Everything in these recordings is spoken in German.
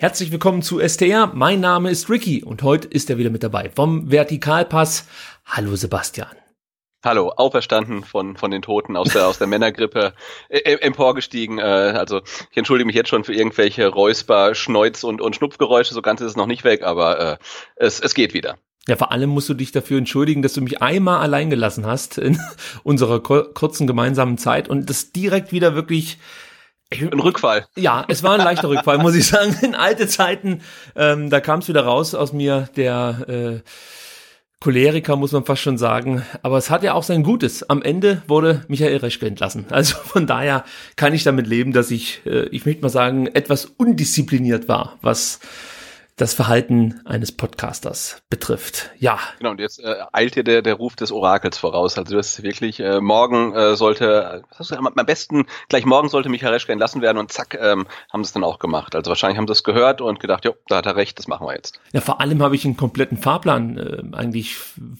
Herzlich willkommen zu STR. Mein Name ist Ricky und heute ist er wieder mit dabei vom Vertikalpass. Hallo Sebastian. Hallo, auferstanden von, von den Toten aus der, aus der Männergrippe, äh, äh, emporgestiegen. Äh, also ich entschuldige mich jetzt schon für irgendwelche Räusper, Schneuz und, und Schnupfgeräusche. So ganz ist es noch nicht weg, aber äh, es, es geht wieder. Ja, vor allem musst du dich dafür entschuldigen, dass du mich einmal allein gelassen hast in unserer kurzen gemeinsamen Zeit und das direkt wieder wirklich ein Rückfall. Ja, es war ein leichter Rückfall, muss ich sagen. In alte Zeiten, ähm, da kam es wieder raus aus mir, der äh, Choleriker, muss man fast schon sagen. Aber es hat ja auch sein Gutes. Am Ende wurde Michael Reschke entlassen. Also von daher kann ich damit leben, dass ich, äh, ich möchte mal sagen, etwas undiszipliniert war, was das Verhalten eines Podcasters betrifft. Ja. Genau, und jetzt äh, eilt hier der, der Ruf des Orakels voraus. Also das ist wirklich, äh, morgen äh, sollte, was hast du, am besten, gleich morgen sollte Michael Reschke entlassen werden und zack, ähm, haben sie es dann auch gemacht. Also wahrscheinlich haben sie es gehört und gedacht, jo, da hat er recht, das machen wir jetzt. Ja, vor allem habe ich einen kompletten Fahrplan äh, eigentlich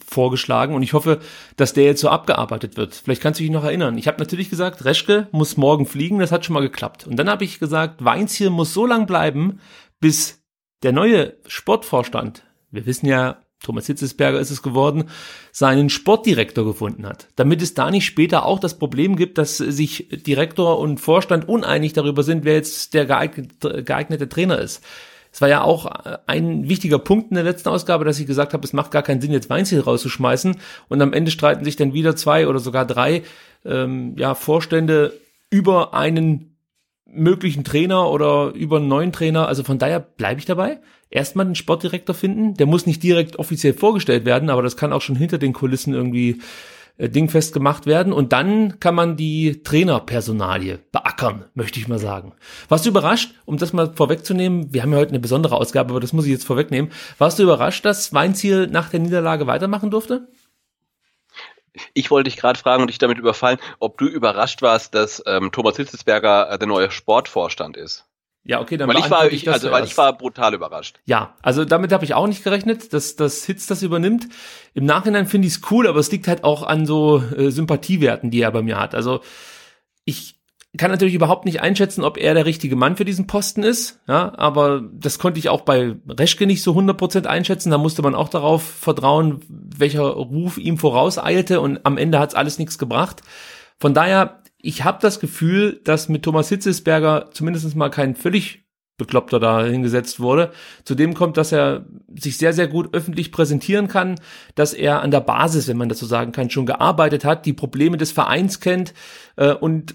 vorgeschlagen und ich hoffe, dass der jetzt so abgearbeitet wird. Vielleicht kannst du dich noch erinnern. Ich habe natürlich gesagt, Reschke muss morgen fliegen, das hat schon mal geklappt. Und dann habe ich gesagt, Weinziel muss so lang bleiben, bis der neue Sportvorstand, wir wissen ja, Thomas Hitzesberger ist es geworden, seinen Sportdirektor gefunden hat. Damit es da nicht später auch das Problem gibt, dass sich Direktor und Vorstand uneinig darüber sind, wer jetzt der geeignete, Trainer ist. Es war ja auch ein wichtiger Punkt in der letzten Ausgabe, dass ich gesagt habe, es macht gar keinen Sinn, jetzt Weinziel rauszuschmeißen. Und am Ende streiten sich dann wieder zwei oder sogar drei ähm, ja, Vorstände über einen möglichen Trainer oder über einen neuen Trainer. Also von daher bleibe ich dabei. Erstmal den Sportdirektor finden. Der muss nicht direkt offiziell vorgestellt werden, aber das kann auch schon hinter den Kulissen irgendwie äh, dingfest gemacht werden. Und dann kann man die Trainerpersonalie beackern, möchte ich mal sagen. Warst du überrascht, um das mal vorwegzunehmen? Wir haben ja heute eine besondere Ausgabe, aber das muss ich jetzt vorwegnehmen. Warst du überrascht, dass Weinziel nach der Niederlage weitermachen durfte? Ich wollte dich gerade fragen und dich damit überfallen, ob du überrascht warst, dass ähm, Thomas Hitzelsberger äh, der neue Sportvorstand ist. Ja, okay, dann weil ich war, ich, ich also, weil ich war brutal überrascht. Ja, also damit habe ich auch nicht gerechnet, dass dass Hitz das übernimmt. Im Nachhinein finde ich es cool, aber es liegt halt auch an so äh, Sympathiewerten, die er bei mir hat. Also ich kann natürlich überhaupt nicht einschätzen, ob er der richtige Mann für diesen Posten ist, ja, aber das konnte ich auch bei Reschke nicht so 100% einschätzen, da musste man auch darauf vertrauen, welcher Ruf ihm vorauseilte und am Ende hat's alles nichts gebracht. Von daher, ich habe das Gefühl, dass mit Thomas Hitzesberger zumindest mal kein völlig Bekloppter da hingesetzt wurde. Zudem kommt, dass er sich sehr, sehr gut öffentlich präsentieren kann, dass er an der Basis, wenn man das so sagen kann, schon gearbeitet hat, die Probleme des Vereins kennt äh, und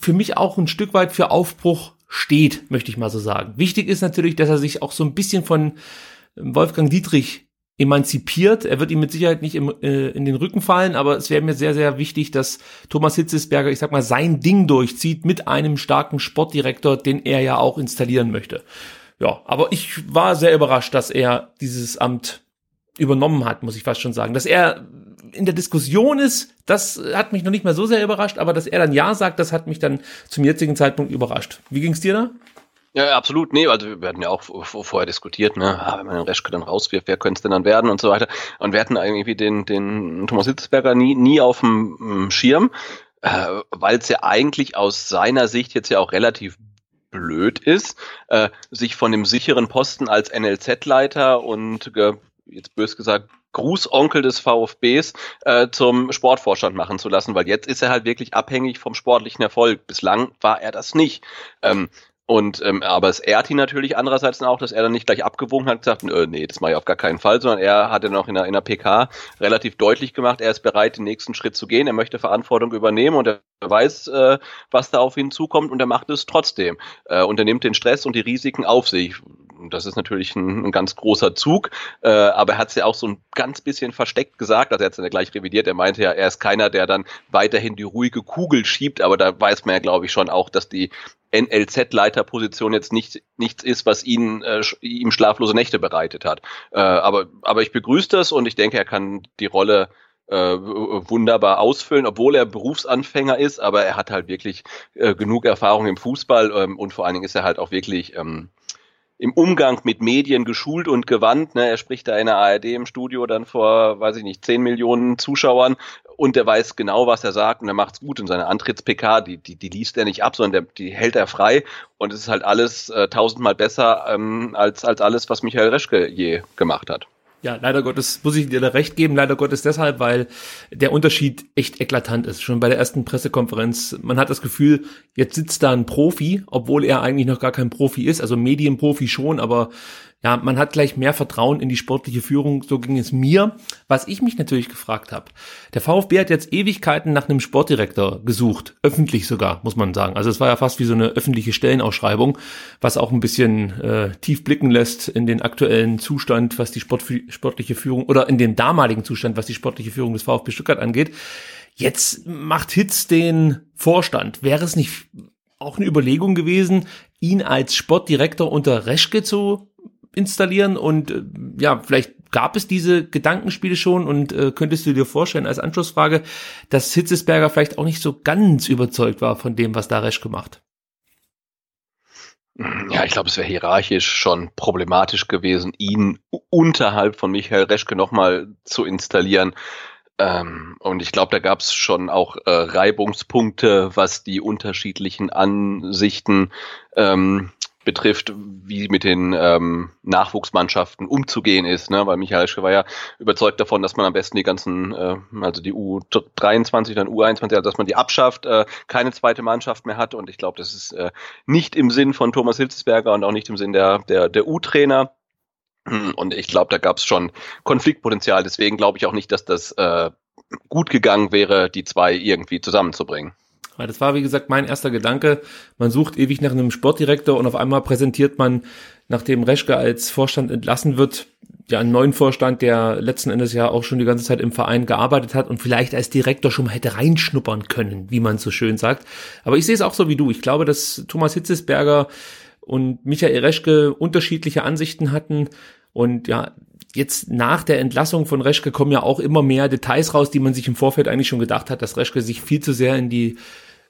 für mich auch ein Stück weit für Aufbruch steht, möchte ich mal so sagen. Wichtig ist natürlich, dass er sich auch so ein bisschen von Wolfgang Dietrich emanzipiert. Er wird ihm mit Sicherheit nicht im, äh, in den Rücken fallen, aber es wäre mir sehr, sehr wichtig, dass Thomas Hitzesberger, ich sag mal, sein Ding durchzieht mit einem starken Sportdirektor, den er ja auch installieren möchte. Ja, aber ich war sehr überrascht, dass er dieses Amt übernommen hat, muss ich fast schon sagen. Dass er in der Diskussion ist, das hat mich noch nicht mehr so sehr überrascht, aber dass er dann Ja sagt, das hat mich dann zum jetzigen Zeitpunkt überrascht. Wie ging's dir da? Ja, absolut. Nee, also wir hatten ja auch vorher diskutiert, ne, ah, wenn man den Reschke dann rauswirft, wer könnte es denn dann werden und so weiter. Und wir hatten irgendwie den, den Thomas Hitzberger nie, nie auf dem Schirm, äh, weil es ja eigentlich aus seiner Sicht jetzt ja auch relativ blöd ist, äh, sich von dem sicheren Posten als NLZ-Leiter und äh, jetzt bös gesagt Grußonkel des VfBs äh, zum Sportvorstand machen zu lassen, weil jetzt ist er halt wirklich abhängig vom sportlichen Erfolg. Bislang war er das nicht. Ähm, und ähm, aber es ehrt ihn natürlich andererseits auch, dass er dann nicht gleich abgewogen hat und gesagt, äh, nee, das mache ich auf gar keinen Fall, sondern er hat ja noch in der, in der PK relativ deutlich gemacht, er ist bereit, den nächsten Schritt zu gehen, er möchte Verantwortung übernehmen und er weiß, äh, was da auf ihn zukommt und er macht es trotzdem. Äh, und er nimmt den Stress und die Risiken auf sich. Das ist natürlich ein, ein ganz großer Zug, äh, aber er hat es ja auch so ein ganz bisschen versteckt gesagt, also er hat es dann gleich revidiert, er meinte ja, er ist keiner, der dann weiterhin die ruhige Kugel schiebt, aber da weiß man ja, glaube ich, schon auch, dass die NLZ-Leiterposition jetzt nicht, nichts ist, was ihn, äh, ihm schlaflose Nächte bereitet hat. Äh, aber, aber ich begrüße das und ich denke, er kann die Rolle äh, wunderbar ausfüllen, obwohl er Berufsanfänger ist, aber er hat halt wirklich äh, genug Erfahrung im Fußball ähm, und vor allen Dingen ist er halt auch wirklich ähm, im Umgang mit Medien geschult und gewandt. Ne? Er spricht da in der ARD im Studio dann vor, weiß ich nicht, zehn Millionen Zuschauern und der weiß genau, was er sagt und er macht's gut. Und seine Antritts-PK, die, die, die liest er nicht ab, sondern der, die hält er frei und es ist halt alles äh, tausendmal besser ähm, als, als alles, was Michael Reschke je gemacht hat. Ja, leider Gottes muss ich dir da recht geben. Leider Gottes deshalb, weil der Unterschied echt eklatant ist. Schon bei der ersten Pressekonferenz. Man hat das Gefühl, jetzt sitzt da ein Profi, obwohl er eigentlich noch gar kein Profi ist. Also Medienprofi schon, aber ja, man hat gleich mehr Vertrauen in die sportliche Führung, so ging es mir. Was ich mich natürlich gefragt habe, der VfB hat jetzt Ewigkeiten nach einem Sportdirektor gesucht, öffentlich sogar, muss man sagen. Also es war ja fast wie so eine öffentliche Stellenausschreibung, was auch ein bisschen äh, tief blicken lässt in den aktuellen Zustand, was die Sport, sportliche Führung oder in dem damaligen Zustand, was die sportliche Führung des VfB Stuttgart angeht. Jetzt macht Hitz den Vorstand. Wäre es nicht auch eine Überlegung gewesen, ihn als Sportdirektor unter Reschke zu installieren und äh, ja, vielleicht gab es diese Gedankenspiele schon und äh, könntest du dir vorstellen als Anschlussfrage, dass Hitzesberger vielleicht auch nicht so ganz überzeugt war von dem, was da Resch gemacht? Ja, ich glaube, es wäre hierarchisch schon problematisch gewesen, ihn unterhalb von Michael Reschke nochmal zu installieren. Ähm, und ich glaube, da gab es schon auch äh, Reibungspunkte, was die unterschiedlichen Ansichten ähm, betrifft, wie mit den ähm, Nachwuchsmannschaften umzugehen ist, ne? weil Michael Schke war ja überzeugt davon, dass man am besten die ganzen, äh, also die U23, dann U21, also dass man die abschafft, äh, keine zweite Mannschaft mehr hat und ich glaube, das ist äh, nicht im Sinn von Thomas Hitzesberger und auch nicht im Sinn der, der, der U-Trainer. Und ich glaube, da gab es schon Konfliktpotenzial. Deswegen glaube ich auch nicht, dass das äh, gut gegangen wäre, die zwei irgendwie zusammenzubringen. Weil das war, wie gesagt, mein erster Gedanke. Man sucht ewig nach einem Sportdirektor und auf einmal präsentiert man, nachdem Reschke als Vorstand entlassen wird, ja einen neuen Vorstand, der letzten Endes ja auch schon die ganze Zeit im Verein gearbeitet hat und vielleicht als Direktor schon mal hätte reinschnuppern können, wie man so schön sagt. Aber ich sehe es auch so wie du. Ich glaube, dass Thomas Hitzesberger und Michael Reschke unterschiedliche Ansichten hatten und ja, jetzt nach der Entlassung von Reschke kommen ja auch immer mehr Details raus, die man sich im Vorfeld eigentlich schon gedacht hat, dass Reschke sich viel zu sehr in die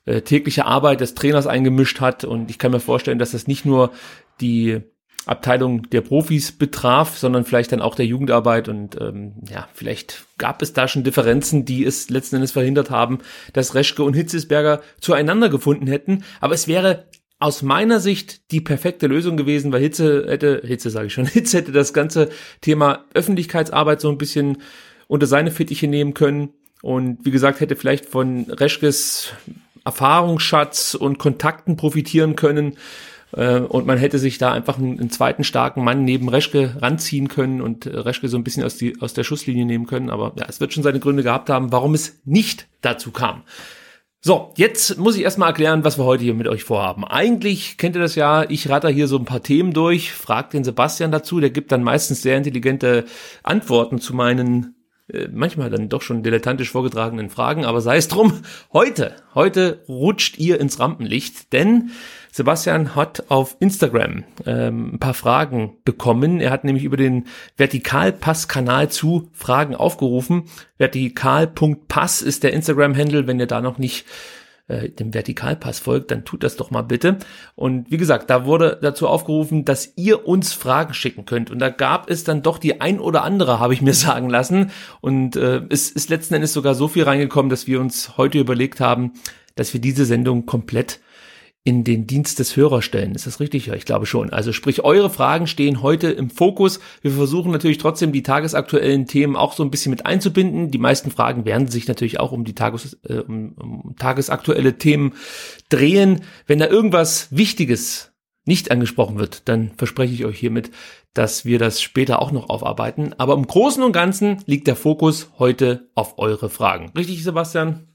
äh, tägliche Arbeit des Trainers eingemischt hat. Und ich kann mir vorstellen, dass das nicht nur die Abteilung der Profis betraf, sondern vielleicht dann auch der Jugendarbeit. Und ähm, ja, vielleicht gab es da schon Differenzen, die es letzten Endes verhindert haben, dass Reschke und Hitzesberger zueinander gefunden hätten. Aber es wäre aus meiner Sicht die perfekte Lösung gewesen, weil Hitze hätte, Hitze sage ich schon, Hitze hätte das ganze Thema Öffentlichkeitsarbeit so ein bisschen unter seine Fittiche nehmen können. Und wie gesagt, hätte vielleicht von Reschkes Erfahrungsschatz und Kontakten profitieren können. Äh, und man hätte sich da einfach einen, einen, zweiten starken Mann neben Reschke ranziehen können und äh, Reschke so ein bisschen aus, die, aus der Schusslinie nehmen können. Aber ja, es wird schon seine Gründe gehabt haben, warum es nicht dazu kam. So, jetzt muss ich erstmal erklären, was wir heute hier mit euch vorhaben. Eigentlich kennt ihr das ja, ich ratter hier so ein paar Themen durch, fragt den Sebastian dazu, der gibt dann meistens sehr intelligente Antworten zu meinen manchmal dann doch schon dilettantisch vorgetragenen Fragen, aber sei es drum. Heute, heute rutscht ihr ins Rampenlicht, denn Sebastian hat auf Instagram ähm, ein paar Fragen bekommen. Er hat nämlich über den Vertikalpass-Kanal zu Fragen aufgerufen. Vertikal.pass ist der Instagram-Handle, wenn ihr da noch nicht äh, dem Vertikalpass folgt, dann tut das doch mal bitte. Und wie gesagt, da wurde dazu aufgerufen, dass ihr uns Fragen schicken könnt. Und da gab es dann doch die ein oder andere, habe ich mir sagen lassen. Und äh, es ist letzten Endes sogar so viel reingekommen, dass wir uns heute überlegt haben, dass wir diese Sendung komplett in den Dienst des Hörers stellen. Ist das richtig? Ja, ich glaube schon. Also sprich, eure Fragen stehen heute im Fokus. Wir versuchen natürlich trotzdem die tagesaktuellen Themen auch so ein bisschen mit einzubinden. Die meisten Fragen werden sich natürlich auch um die Tages, äh, um, um tagesaktuelle Themen drehen. Wenn da irgendwas Wichtiges nicht angesprochen wird, dann verspreche ich euch hiermit, dass wir das später auch noch aufarbeiten. Aber im Großen und Ganzen liegt der Fokus heute auf eure Fragen. Richtig, Sebastian?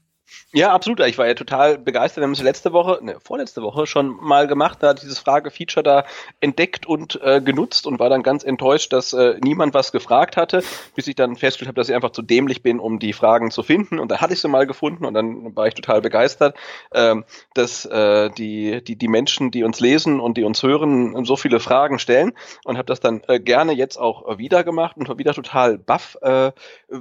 Ja, absolut. Ich war ja total begeistert. Wir haben es letzte Woche, ne, vorletzte Woche schon mal gemacht, da dieses Frage-Feature da entdeckt und äh, genutzt und war dann ganz enttäuscht, dass äh, niemand was gefragt hatte, bis ich dann festgestellt habe, dass ich einfach zu dämlich bin, um die Fragen zu finden. Und dann hatte ich sie mal gefunden und dann war ich total begeistert, äh, dass äh, die, die, die Menschen, die uns lesen und die uns hören, so viele Fragen stellen und habe das dann äh, gerne jetzt auch wieder gemacht und war wieder total baff, äh,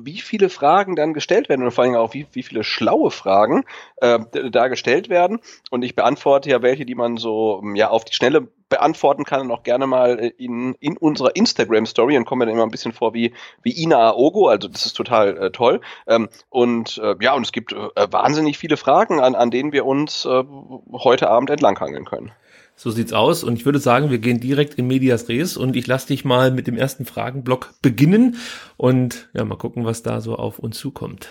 wie viele Fragen dann gestellt werden und vor allem auch wie, wie viele schlaue Hörerfragen äh, da gestellt werden. Und ich beantworte ja welche, die man so ja auf die Schnelle beantworten kann und auch gerne mal äh, in, in unserer Instagram-Story und komme dann immer ein bisschen vor wie, wie Ina Aogo, also das ist total äh, toll. Ähm, und äh, ja, und es gibt äh, wahnsinnig viele Fragen, an, an denen wir uns äh, heute Abend entlanghangeln können. So sieht's aus. Und ich würde sagen, wir gehen direkt in Medias Res und ich lasse dich mal mit dem ersten Fragenblock beginnen und ja, mal gucken, was da so auf uns zukommt.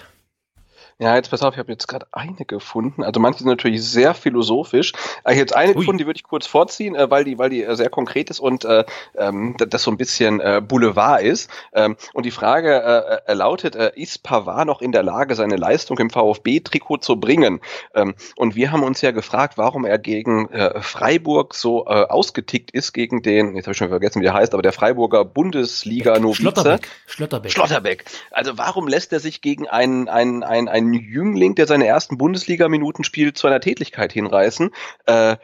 Ja, jetzt pass auf, ich habe jetzt gerade eine gefunden. Also manche sind natürlich sehr philosophisch. Ich jetzt eine Ui. gefunden, die würde ich kurz vorziehen, äh, weil die, weil die äh, sehr konkret ist und äh, ähm, das so ein bisschen äh, Boulevard ist. Ähm, und die Frage äh, äh, lautet: äh, Ist Pavard noch in der Lage, seine Leistung im VfB-Trikot zu bringen? Ähm, und wir haben uns ja gefragt, warum er gegen äh, Freiburg so äh, ausgetickt ist gegen den, jetzt habe ich schon vergessen, wie der heißt, aber der Freiburger Bundesliga-Novize. Schlotterbeck. Schlotterbeck. Schlotterbeck. Also warum lässt er sich gegen einen, einen, einen, einen Jüngling, der seine ersten Bundesliga-Minuten spielt, zu einer Tätigkeit hinreißen? Äh, äh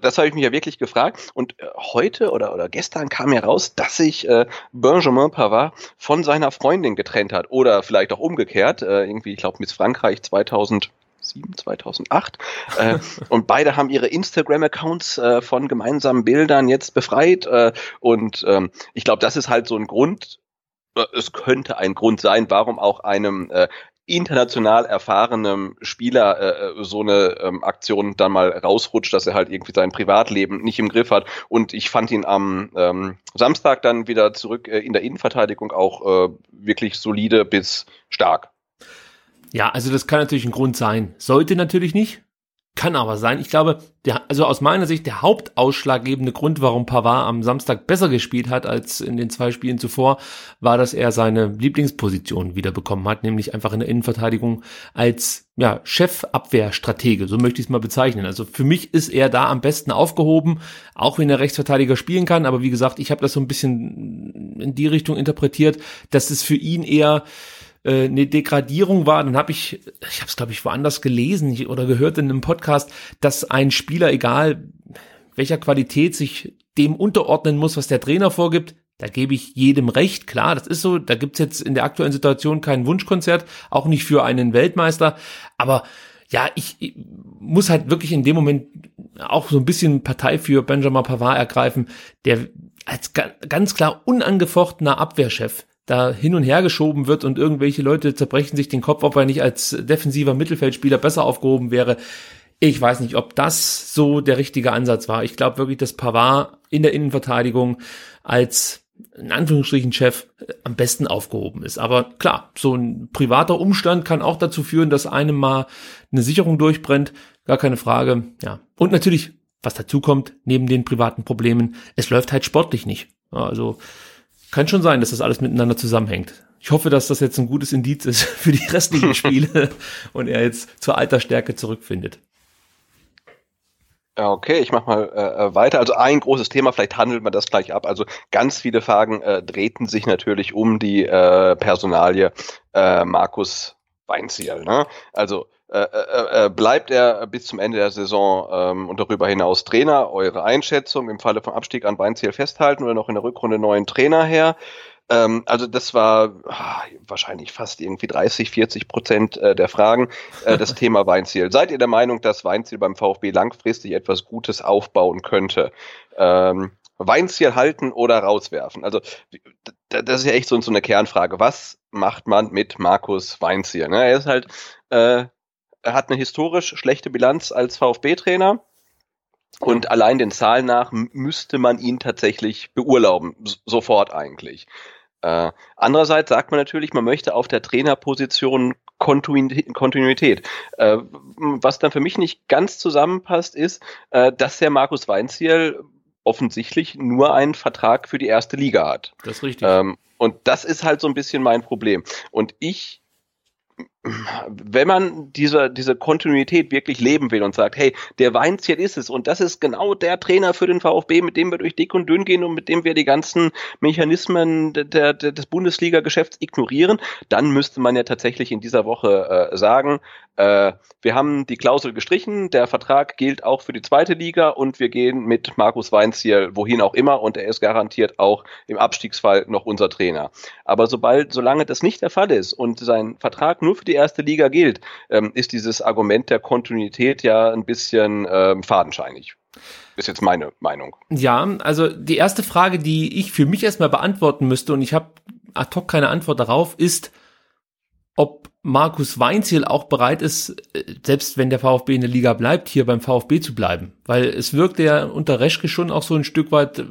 das habe ich mich ja wirklich gefragt. Und äh, heute oder, oder gestern kam heraus, dass sich äh, Benjamin Pavard von seiner Freundin getrennt hat. Oder vielleicht auch umgekehrt. Äh, irgendwie, ich glaube, Miss Frankreich 2000 2008. Äh, und beide haben ihre Instagram-Accounts äh, von gemeinsamen Bildern jetzt befreit. Äh, und ähm, ich glaube, das ist halt so ein Grund, äh, es könnte ein Grund sein, warum auch einem äh, international erfahrenem Spieler äh, äh, so eine ähm, Aktion dann mal rausrutscht, dass er halt irgendwie sein Privatleben nicht im Griff hat. Und ich fand ihn am ähm, Samstag dann wieder zurück äh, in der Innenverteidigung auch äh, wirklich solide bis stark. Ja, also das kann natürlich ein Grund sein. Sollte natürlich nicht. Kann aber sein. Ich glaube, der, also aus meiner Sicht der hauptausschlaggebende Grund, warum Pavard am Samstag besser gespielt hat als in den zwei Spielen zuvor, war, dass er seine Lieblingsposition wieder bekommen hat, nämlich einfach in der Innenverteidigung als ja, Chefabwehrstratege, so möchte ich es mal bezeichnen. Also für mich ist er da am besten aufgehoben, auch wenn er Rechtsverteidiger spielen kann. Aber wie gesagt, ich habe das so ein bisschen in die Richtung interpretiert, dass es für ihn eher äh, eine Degradierung war, dann habe ich, ich habe es glaube ich woanders gelesen oder gehört in einem Podcast, dass ein Spieler, egal welcher Qualität, sich dem unterordnen muss, was der Trainer vorgibt. Da gebe ich jedem recht, klar, das ist so. Da gibt's jetzt in der aktuellen Situation kein Wunschkonzert, auch nicht für einen Weltmeister. Aber ja, ich, ich muss halt wirklich in dem Moment auch so ein bisschen Partei für Benjamin Pavard ergreifen, der als ganz klar unangefochtener Abwehrchef da hin und her geschoben wird und irgendwelche Leute zerbrechen sich den Kopf, ob er nicht als defensiver Mittelfeldspieler besser aufgehoben wäre. Ich weiß nicht, ob das so der richtige Ansatz war. Ich glaube wirklich, dass Pavard in der Innenverteidigung als in Anführungsstrichen Chef äh, am besten aufgehoben ist. Aber klar, so ein privater Umstand kann auch dazu führen, dass einem mal eine Sicherung durchbrennt. Gar keine Frage. Ja. Und natürlich, was dazu kommt, neben den privaten Problemen, es läuft halt sportlich nicht. Also kann schon sein, dass das alles miteinander zusammenhängt. Ich hoffe, dass das jetzt ein gutes Indiz ist für die restlichen Spiele und er jetzt zur Altersstärke zurückfindet. Okay, ich mach mal äh, äh, weiter. Also ein großes Thema, vielleicht handelt man das gleich ab. Also ganz viele Fragen äh, drehten sich natürlich um die äh, Personalie äh, Markus Weinziel. Ne? Also äh, äh, äh, bleibt er bis zum Ende der Saison ähm, und darüber hinaus Trainer? Eure Einschätzung im Falle vom Abstieg an Weinziel festhalten oder noch in der Rückrunde neuen Trainer her? Ähm, also das war ach, wahrscheinlich fast irgendwie 30, 40 Prozent äh, der Fragen äh, das Thema Weinziel. Seid ihr der Meinung, dass Weinziel beim VfB langfristig etwas Gutes aufbauen könnte? Ähm, Weinziel halten oder rauswerfen? Also das ist ja echt so, so eine Kernfrage. Was macht man mit Markus Weinziel? Ne? Er ist halt äh, er hat eine historisch schlechte Bilanz als VfB-Trainer. Und allein den Zahlen nach müsste man ihn tatsächlich beurlauben, sofort eigentlich. Äh, andererseits sagt man natürlich, man möchte auf der Trainerposition Kontinuität. Äh, was dann für mich nicht ganz zusammenpasst, ist, äh, dass der Markus Weinziel offensichtlich nur einen Vertrag für die erste Liga hat. Das ist richtig. Ähm, und das ist halt so ein bisschen mein Problem. Und ich wenn man diese, diese Kontinuität wirklich leben will und sagt, hey, der Weinziel ist es. Und das ist genau der Trainer für den VfB, mit dem wir durch dick und dünn gehen und mit dem wir die ganzen Mechanismen der, der, des Bundesliga-Geschäfts ignorieren, dann müsste man ja tatsächlich in dieser Woche äh, sagen, äh, wir haben die Klausel gestrichen, der Vertrag gilt auch für die zweite Liga und wir gehen mit Markus Weinziel wohin auch immer und er ist garantiert auch im Abstiegsfall noch unser Trainer. Aber sobald, solange das nicht der Fall ist und sein Vertrag nur für die erste Liga gilt, ähm, ist dieses Argument der Kontinuität ja ein bisschen ähm, fadenscheinig. Ist jetzt meine Meinung. Ja, also die erste Frage, die ich für mich erstmal beantworten müsste, und ich habe ad hoc keine Antwort darauf, ist, ob Markus Weinziel auch bereit ist, äh, selbst wenn der VfB in der Liga bleibt, hier beim VfB zu bleiben. Weil es wirkt ja unter Reschke schon auch so ein Stück weit äh,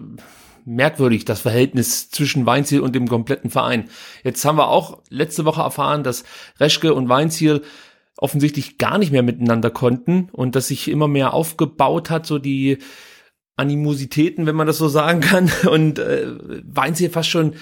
merkwürdig, das Verhältnis zwischen Weinziel und dem kompletten Verein. Jetzt haben wir auch letzte Woche erfahren, dass Reschke und Weinziel offensichtlich gar nicht mehr miteinander konnten und dass sich immer mehr aufgebaut hat, so die Animositäten, wenn man das so sagen kann. Und äh, Weinziel fast schon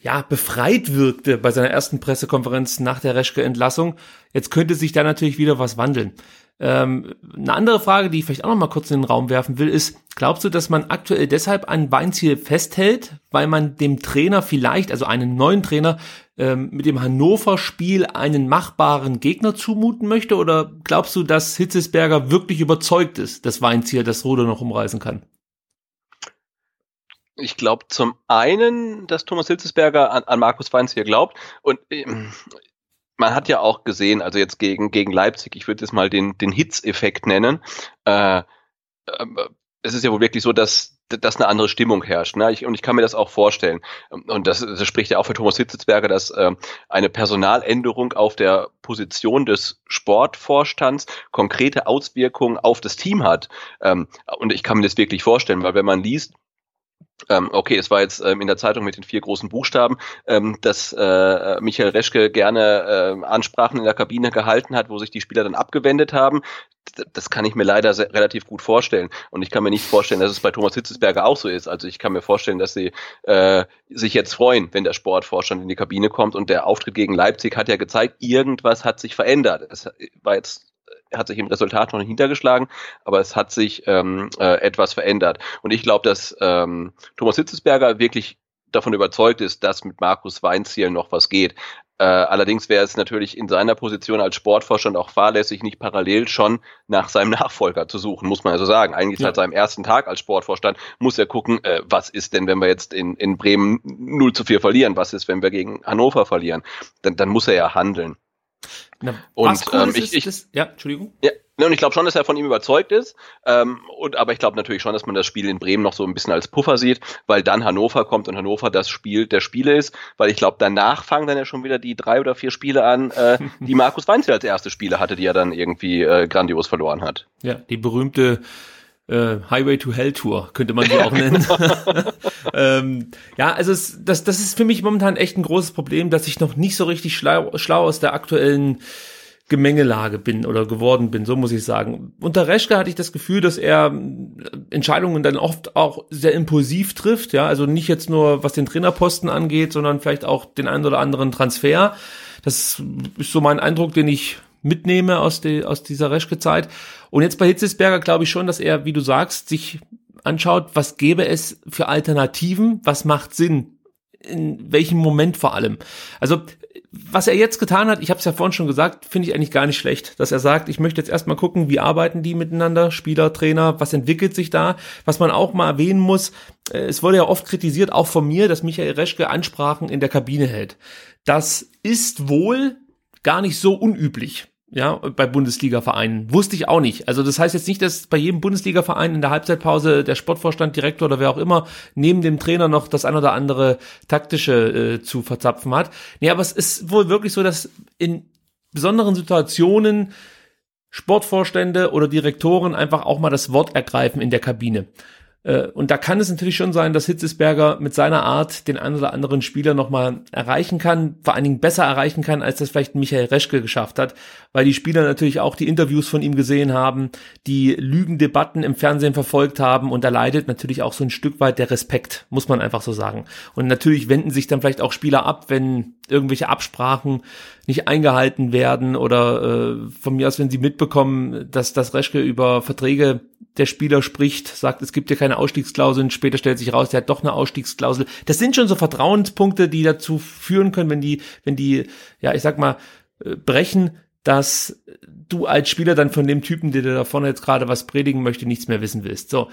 ja, befreit wirkte bei seiner ersten Pressekonferenz nach der Reschke-Entlassung. Jetzt könnte sich da natürlich wieder was wandeln. Ähm, eine andere Frage, die ich vielleicht auch noch mal kurz in den Raum werfen will, ist, glaubst du, dass man aktuell deshalb an Weinziel festhält, weil man dem Trainer vielleicht, also einen neuen Trainer, ähm, mit dem Hannover-Spiel einen machbaren Gegner zumuten möchte? Oder glaubst du, dass Hitzesberger wirklich überzeugt ist, dass Weinziel das Ruder noch umreißen kann? Ich glaube zum einen, dass Thomas Hitzesberger an, an Markus Weinzier glaubt und ähm, man hat ja auch gesehen, also jetzt gegen, gegen Leipzig, ich würde es mal den, den Hitz-Effekt nennen, äh, äh, es ist ja wohl wirklich so, dass, dass eine andere Stimmung herrscht. Ne? Ich, und ich kann mir das auch vorstellen. Und das, das spricht ja auch für Thomas Hitzesberger, dass äh, eine Personaländerung auf der Position des Sportvorstands konkrete Auswirkungen auf das Team hat. Ähm, und ich kann mir das wirklich vorstellen, weil wenn man liest, ähm, okay, es war jetzt ähm, in der Zeitung mit den vier großen Buchstaben, ähm, dass äh, Michael Reschke gerne äh, Ansprachen in der Kabine gehalten hat, wo sich die Spieler dann abgewendet haben. Das kann ich mir leider sehr, relativ gut vorstellen. Und ich kann mir nicht vorstellen, dass es bei Thomas Hitzesberger auch so ist. Also ich kann mir vorstellen, dass sie äh, sich jetzt freuen, wenn der Sportvorstand in die Kabine kommt. Und der Auftritt gegen Leipzig hat ja gezeigt, irgendwas hat sich verändert. Es war jetzt hat sich im Resultat noch nicht hintergeschlagen, aber es hat sich ähm, äh, etwas verändert. Und ich glaube, dass ähm, Thomas Hitzesberger wirklich davon überzeugt ist, dass mit Markus Weinziel noch was geht. Äh, allerdings wäre es natürlich in seiner Position als Sportvorstand auch fahrlässig, nicht parallel schon nach seinem Nachfolger zu suchen, muss man also sagen. Eigentlich ja. seit seinem ersten Tag als Sportvorstand muss er gucken, äh, was ist denn, wenn wir jetzt in, in Bremen 0 zu 4 verlieren? Was ist, wenn wir gegen Hannover verlieren? Dann, dann muss er ja handeln. Na, und cool ähm, ich, ich, das, ja, Entschuldigung. Ja, ne, und ich glaube schon, dass er von ihm überzeugt ist. Ähm, und, aber ich glaube natürlich schon, dass man das Spiel in Bremen noch so ein bisschen als Puffer sieht, weil dann Hannover kommt und Hannover das Spiel der Spiele ist. Weil ich glaube, danach fangen dann ja schon wieder die drei oder vier Spiele an, äh, die Markus Weinzel als erste Spiele hatte, die er dann irgendwie äh, grandios verloren hat. Ja, die berühmte äh, Highway to Hell Tour, könnte man die auch nennen. ähm, ja, also es, das, das ist für mich momentan echt ein großes Problem, dass ich noch nicht so richtig schlau, schlau aus der aktuellen Gemengelage bin oder geworden bin, so muss ich sagen. Unter Reschke hatte ich das Gefühl, dass er äh, Entscheidungen dann oft auch sehr impulsiv trifft, ja, also nicht jetzt nur was den Trainerposten angeht, sondern vielleicht auch den einen oder anderen Transfer. Das ist so mein Eindruck, den ich mitnehme aus, die, aus dieser Reschke-Zeit. Und jetzt bei Hitzesberger glaube ich schon, dass er, wie du sagst, sich anschaut, was gäbe es für Alternativen, was macht Sinn, in welchem Moment vor allem. Also was er jetzt getan hat, ich habe es ja vorhin schon gesagt, finde ich eigentlich gar nicht schlecht, dass er sagt, ich möchte jetzt erstmal gucken, wie arbeiten die miteinander, Spieler, Trainer, was entwickelt sich da, was man auch mal erwähnen muss, äh, es wurde ja oft kritisiert, auch von mir, dass Michael Reschke Ansprachen in der Kabine hält. Das ist wohl gar nicht so unüblich ja, bei Bundesliga-Vereinen. Wusste ich auch nicht. Also das heißt jetzt nicht, dass bei jedem Bundesliga-Verein in der Halbzeitpause der Sportvorstand, Direktor oder wer auch immer neben dem Trainer noch das ein oder andere taktische äh, zu verzapfen hat. Nee, aber es ist wohl wirklich so, dass in besonderen Situationen Sportvorstände oder Direktoren einfach auch mal das Wort ergreifen in der Kabine. Äh, und da kann es natürlich schon sein, dass Hitzesberger mit seiner Art den einen oder anderen Spieler nochmal erreichen kann, vor allen Dingen besser erreichen kann, als das vielleicht Michael Reschke geschafft hat, weil die Spieler natürlich auch die Interviews von ihm gesehen haben, die Lügendebatten im Fernsehen verfolgt haben und da leidet natürlich auch so ein Stück weit der Respekt, muss man einfach so sagen. Und natürlich wenden sich dann vielleicht auch Spieler ab, wenn irgendwelche Absprachen nicht eingehalten werden oder äh, von mir aus, wenn sie mitbekommen, dass das Reschke über Verträge der Spieler spricht, sagt, es gibt ja keine Ausstiegsklauseln, später stellt sich raus, der hat doch eine Ausstiegsklausel. Das sind schon so Vertrauenspunkte, die dazu führen können, wenn die, wenn die, ja, ich sag mal, äh, brechen, dass du als Spieler dann von dem Typen, der da vorne jetzt gerade was predigen möchte, nichts mehr wissen willst. So.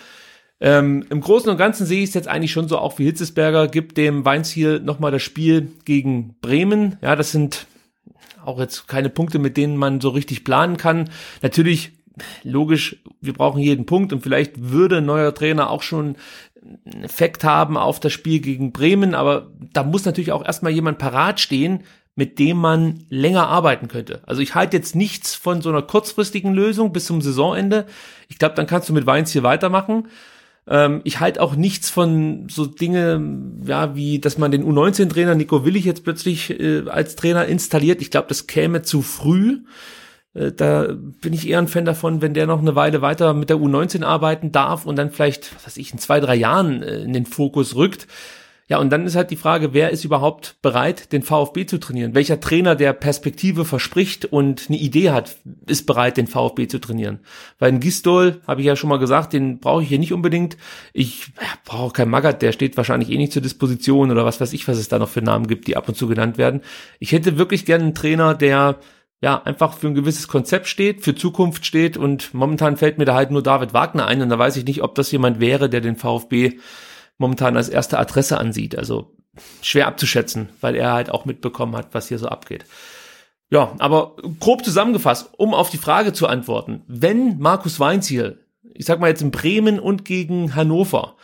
Ähm, Im Großen und Ganzen sehe ich es jetzt eigentlich schon so auch wie Hitzesberger, gibt dem Weinziel nochmal das Spiel gegen Bremen. Ja, das sind auch jetzt keine Punkte, mit denen man so richtig planen kann. Natürlich, logisch, wir brauchen jeden Punkt und vielleicht würde ein neuer Trainer auch schon einen Effekt haben auf das Spiel gegen Bremen, aber da muss natürlich auch erstmal jemand parat stehen, mit dem man länger arbeiten könnte. Also ich halte jetzt nichts von so einer kurzfristigen Lösung bis zum Saisonende. Ich glaube, dann kannst du mit Weins hier weitermachen. Ähm, ich halte auch nichts von so Dinge, ja, wie, dass man den U19-Trainer Nico Willig jetzt plötzlich äh, als Trainer installiert. Ich glaube, das käme zu früh. Äh, da bin ich eher ein Fan davon, wenn der noch eine Weile weiter mit der U19 arbeiten darf und dann vielleicht, was weiß ich, in zwei, drei Jahren äh, in den Fokus rückt. Ja, und dann ist halt die Frage, wer ist überhaupt bereit, den VfB zu trainieren? Welcher Trainer, der Perspektive verspricht und eine Idee hat, ist bereit, den VfB zu trainieren? Weil ein Gistol, habe ich ja schon mal gesagt, den brauche ich hier nicht unbedingt. Ich ja, brauche keinen Magath, der steht wahrscheinlich eh nicht zur Disposition oder was weiß ich, was es da noch für Namen gibt, die ab und zu genannt werden. Ich hätte wirklich gerne einen Trainer, der ja, einfach für ein gewisses Konzept steht, für Zukunft steht und momentan fällt mir da halt nur David Wagner ein und da weiß ich nicht, ob das jemand wäre, der den VfB momentan als erste Adresse ansieht. Also schwer abzuschätzen, weil er halt auch mitbekommen hat, was hier so abgeht. Ja, aber grob zusammengefasst, um auf die Frage zu antworten, wenn Markus Weinziel, ich sag mal jetzt in Bremen und gegen Hannover,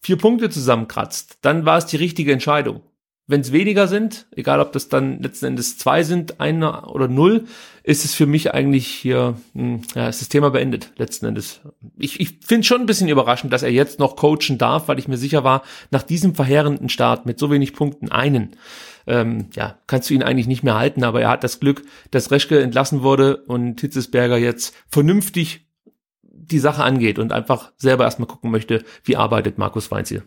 vier Punkte zusammenkratzt, dann war es die richtige Entscheidung. Wenn es weniger sind, egal ob das dann letzten Endes zwei sind, einer oder null, ist es für mich eigentlich hier, hm, ja, ist das Thema beendet, letzten Endes. Ich, ich finde schon ein bisschen überraschend, dass er jetzt noch coachen darf, weil ich mir sicher war, nach diesem verheerenden Start mit so wenig Punkten einen, ähm, ja, kannst du ihn eigentlich nicht mehr halten, aber er hat das Glück, dass Reschke entlassen wurde und Hitzesberger jetzt vernünftig die Sache angeht und einfach selber erstmal gucken möchte, wie arbeitet Markus Weinz hier.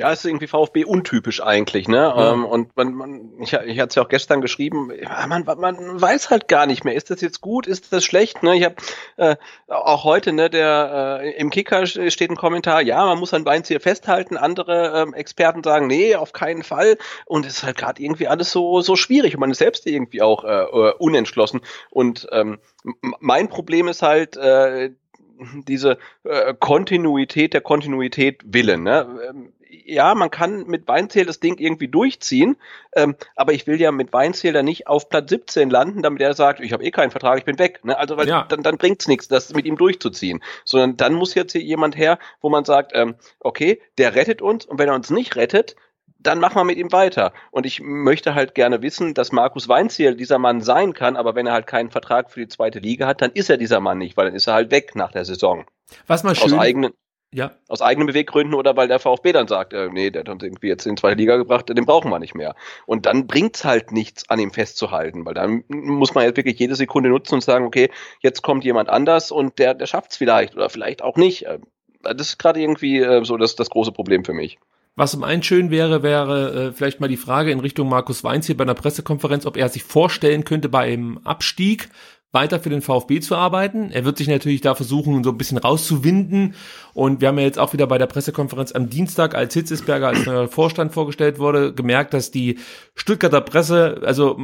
Ja, ist irgendwie VfB untypisch eigentlich, ne? Ja. Ähm, und man, man ich, ich hatte es ja auch gestern geschrieben, man, man weiß halt gar nicht mehr, ist das jetzt gut, ist das schlecht, ne? Ich habe äh, auch heute, ne, der äh, im Kicker steht ein Kommentar, ja, man muss an Weinziel festhalten, andere ähm, Experten sagen, nee, auf keinen Fall. Und es ist halt gerade irgendwie alles so so schwierig und man ist selbst irgendwie auch äh, äh unentschlossen. Und ähm, mein Problem ist halt, äh, diese äh, Kontinuität der Kontinuität willen. Ne? Ähm, ja, man kann mit Weinzähl das Ding irgendwie durchziehen, ähm, aber ich will ja mit Weinzähl dann nicht auf Platz 17 landen, damit er sagt, ich habe eh keinen Vertrag, ich bin weg. Ne? Also weil ja. dann, dann bringt's nichts, das mit ihm durchzuziehen. Sondern dann muss jetzt hier jemand her, wo man sagt, ähm, okay, der rettet uns und wenn er uns nicht rettet, dann machen wir mit ihm weiter. Und ich möchte halt gerne wissen, dass Markus Weinziel dieser Mann sein kann, aber wenn er halt keinen Vertrag für die zweite Liga hat, dann ist er dieser Mann nicht, weil dann ist er halt weg nach der Saison. Was mal schön, ja. Aus eigenen Beweggründen oder weil der VfB dann sagt, äh, nee, der hat uns irgendwie jetzt in die zweite Liga gebracht, den brauchen wir nicht mehr. Und dann bringt's halt nichts, an ihm festzuhalten, weil dann muss man jetzt wirklich jede Sekunde nutzen und sagen, okay, jetzt kommt jemand anders und der, der schafft's vielleicht oder vielleicht auch nicht. Äh, das ist gerade irgendwie äh, so das, das große Problem für mich. Was um einen schön wäre, wäre äh, vielleicht mal die Frage in Richtung Markus Weinz hier bei einer Pressekonferenz, ob er sich vorstellen könnte, bei einem Abstieg weiter für den VfB zu arbeiten. Er wird sich natürlich da versuchen, so ein bisschen rauszuwinden. Und wir haben ja jetzt auch wieder bei der Pressekonferenz am Dienstag, als Hitzesberger als neuer Vorstand vorgestellt wurde, gemerkt, dass die Stuttgarter Presse, also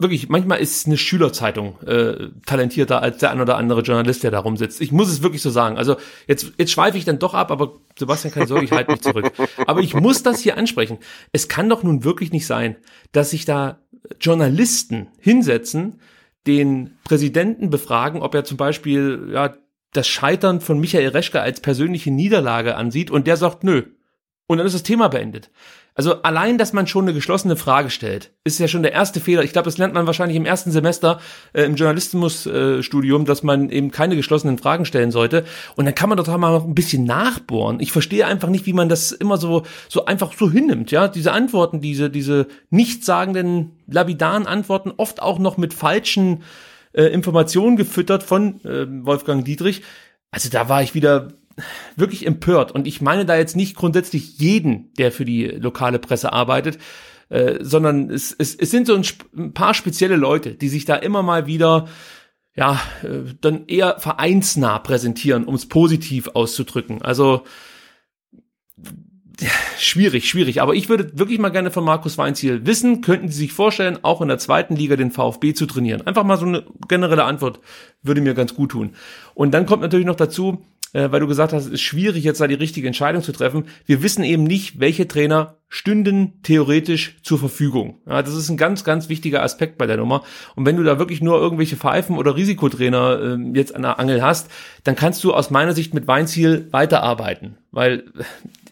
wirklich, manchmal ist eine Schülerzeitung äh, talentierter als der ein oder andere Journalist, der da rumsitzt. Ich muss es wirklich so sagen. Also jetzt, jetzt schweife ich dann doch ab, aber Sebastian, keine Sorge, ich halte mich zurück. Aber ich muss das hier ansprechen. Es kann doch nun wirklich nicht sein, dass sich da Journalisten hinsetzen, den Präsidenten befragen, ob er zum Beispiel ja, das Scheitern von Michael Reschke als persönliche Niederlage ansieht und der sagt, nö. Und dann ist das Thema beendet. Also allein, dass man schon eine geschlossene Frage stellt, ist ja schon der erste Fehler. Ich glaube, das lernt man wahrscheinlich im ersten Semester äh, im Journalismusstudium, äh, dass man eben keine geschlossenen Fragen stellen sollte. Und dann kann man doch mal noch ein bisschen nachbohren. Ich verstehe einfach nicht, wie man das immer so so einfach so hinnimmt. Ja, diese Antworten, diese diese nichtssagenden lapidaren Antworten, oft auch noch mit falschen äh, Informationen gefüttert von äh, Wolfgang Dietrich. Also da war ich wieder wirklich empört. Und ich meine da jetzt nicht grundsätzlich jeden, der für die lokale Presse arbeitet, äh, sondern es, es, es sind so ein, ein, paar spezielle Leute, die sich da immer mal wieder ja äh, dann eher vereinsnah präsentieren, um es positiv auszudrücken. Also schwierig, schwierig. Aber ich würde wirklich mal gerne von Markus Weinziel wissen, könnten Sie sich vorstellen, auch in der zweiten Liga den VfB zu trainieren? Einfach mal so eine generelle Antwort würde mir ganz gut tun. Und dann kommt natürlich noch dazu, äh, weil du gesagt hast, es ist schwierig, jetzt da die richtige Entscheidung zu treffen. Wir wissen eben nicht, welche Trainer stünden theoretisch zur Verfügung. Ja, das ist ein ganz, ganz wichtiger Aspekt bei der Nummer. Und wenn du da wirklich nur irgendwelche Pfeifen oder Risikotrainer äh, jetzt an der Angel hast, dann kannst du aus meiner Sicht mit Weinziel weiterarbeiten. Weil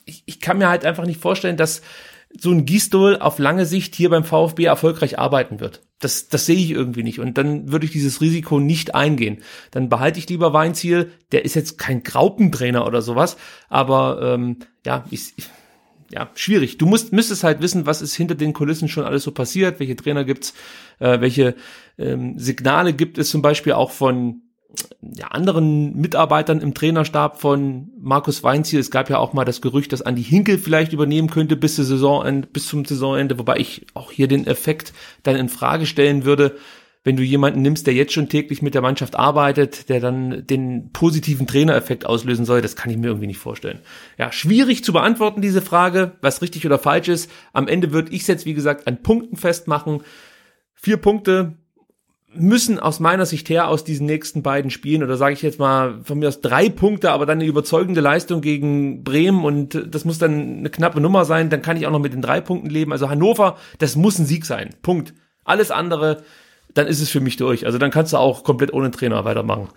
ich, ich kann mir halt einfach nicht vorstellen, dass so ein Gisdol auf lange Sicht hier beim VfB erfolgreich arbeiten wird. Das, das sehe ich irgendwie nicht. Und dann würde ich dieses Risiko nicht eingehen. Dann behalte ich lieber Weinziel. Der ist jetzt kein Graupentrainer oder sowas. Aber ähm, ja, ich, ja, schwierig. Du musst, müsstest halt wissen, was ist hinter den Kulissen schon alles so passiert, welche Trainer gibt's, äh, welche ähm, Signale gibt es zum Beispiel auch von ja, anderen Mitarbeitern im Trainerstab von Markus Weinziel. Es gab ja auch mal das Gerücht, dass Andi Hinkel vielleicht übernehmen könnte bis, zur Saisonende, bis zum Saisonende, wobei ich auch hier den Effekt dann in Frage stellen würde, wenn du jemanden nimmst, der jetzt schon täglich mit der Mannschaft arbeitet, der dann den positiven Trainereffekt auslösen soll, das kann ich mir irgendwie nicht vorstellen. Ja, schwierig zu beantworten, diese Frage, was richtig oder falsch ist. Am Ende würde ich es jetzt, wie gesagt, an Punkten festmachen. Vier Punkte, müssen aus meiner Sicht her aus diesen nächsten beiden Spielen, oder sage ich jetzt mal von mir aus drei Punkte, aber dann eine überzeugende Leistung gegen Bremen und das muss dann eine knappe Nummer sein, dann kann ich auch noch mit den drei Punkten leben. Also Hannover, das muss ein Sieg sein. Punkt. Alles andere, dann ist es für mich durch. Also dann kannst du auch komplett ohne Trainer weitermachen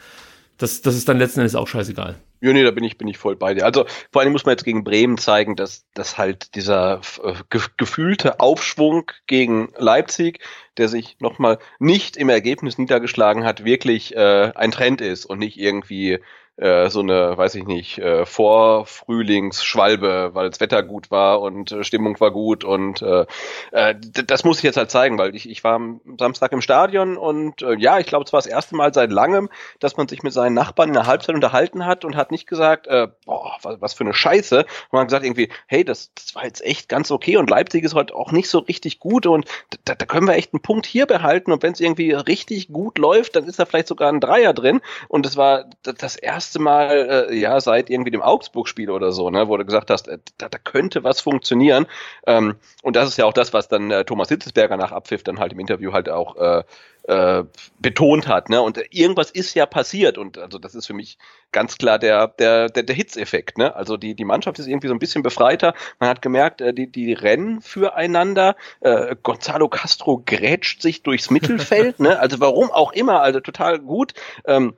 das, das ist dann letzten Endes auch scheißegal. Ja, nee, da bin ich, bin ich voll bei dir. Also vor allem muss man jetzt gegen Bremen zeigen, dass, dass halt dieser äh, ge gefühlte Aufschwung gegen Leipzig, der sich nochmal nicht im Ergebnis niedergeschlagen hat, wirklich äh, ein Trend ist und nicht irgendwie äh, so eine, weiß ich nicht, äh, Vorfrühlingsschwalbe, weil das Wetter gut war und äh, Stimmung war gut und äh, äh, das muss ich jetzt halt zeigen, weil ich, ich war am Samstag im Stadion und äh, ja, ich glaube, es war das erste Mal seit langem, dass man sich mit seinen Nachbarn in der Halbzeit unterhalten hat und hat nicht gesagt, äh, boah, was, was für eine Scheiße. Man hat gesagt irgendwie, hey, das, das war jetzt echt ganz okay und Leipzig ist heute auch nicht so richtig gut und da, da können wir echt einen Punkt hier behalten und wenn es irgendwie richtig gut läuft, dann ist da vielleicht sogar ein Dreier drin und das war das erste erste Mal äh, ja seit irgendwie dem Augsburg-Spiel oder so, ne, wo du gesagt hast, äh, da, da könnte was funktionieren. Ähm, und das ist ja auch das, was dann äh, Thomas Hitzesberger nach Abpfiff dann halt im Interview halt auch äh, äh, betont hat, ne? Und irgendwas ist ja passiert und also das ist für mich ganz klar der der der, der Hitzeffekt, ne? Also die die Mannschaft ist irgendwie so ein bisschen befreiter. Man hat gemerkt, äh, die die rennen füreinander. Äh, Gonzalo Castro grätscht sich durchs Mittelfeld, ne? Also warum auch immer, also total gut. Ähm,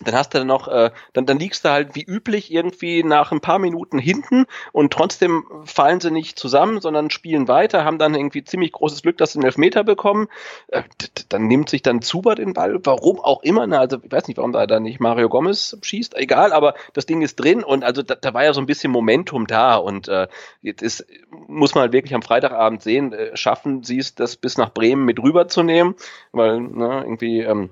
dann hast du dann noch, äh, dann, dann liegst du halt wie üblich irgendwie nach ein paar Minuten hinten und trotzdem fallen sie nicht zusammen, sondern spielen weiter, haben dann irgendwie ziemlich großes Glück, dass sie einen Elfmeter bekommen. Äh, dann nimmt sich dann Zuber den Ball, warum auch immer, ne? also ich weiß nicht, warum da, da nicht Mario Gomez schießt, egal, aber das Ding ist drin und also da, da war ja so ein bisschen Momentum da und äh, jetzt ist, muss man halt wirklich am Freitagabend sehen, äh, schaffen sie es, das bis nach Bremen mit rüberzunehmen, weil ne, irgendwie ähm,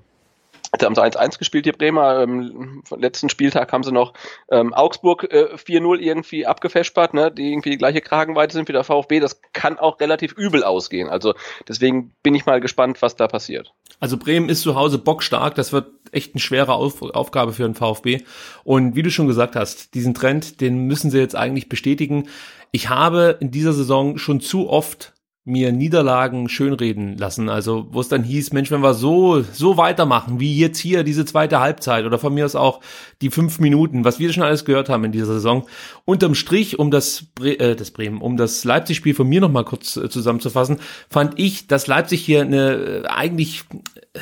da haben sie 1-1 gespielt, die Bremer. Ähm, letzten Spieltag haben sie noch ähm, Augsburg äh, 4-0 irgendwie abgefespert, ne? die irgendwie die gleiche Kragenweite sind wie der VfB. Das kann auch relativ übel ausgehen. Also deswegen bin ich mal gespannt, was da passiert. Also Bremen ist zu Hause bockstark. Das wird echt eine schwere Auf Aufgabe für den VfB. Und wie du schon gesagt hast, diesen Trend, den müssen sie jetzt eigentlich bestätigen. Ich habe in dieser Saison schon zu oft mir Niederlagen schönreden lassen. Also, wo es dann hieß, Mensch, wenn wir so, so weitermachen, wie jetzt hier diese zweite Halbzeit oder von mir aus auch die fünf Minuten, was wir schon alles gehört haben in dieser Saison. Unterm Strich, um das, Bre äh, das Bremen, um das Leipzig-Spiel von mir nochmal kurz äh, zusammenzufassen, fand ich, dass Leipzig hier eine, äh, eigentlich, äh,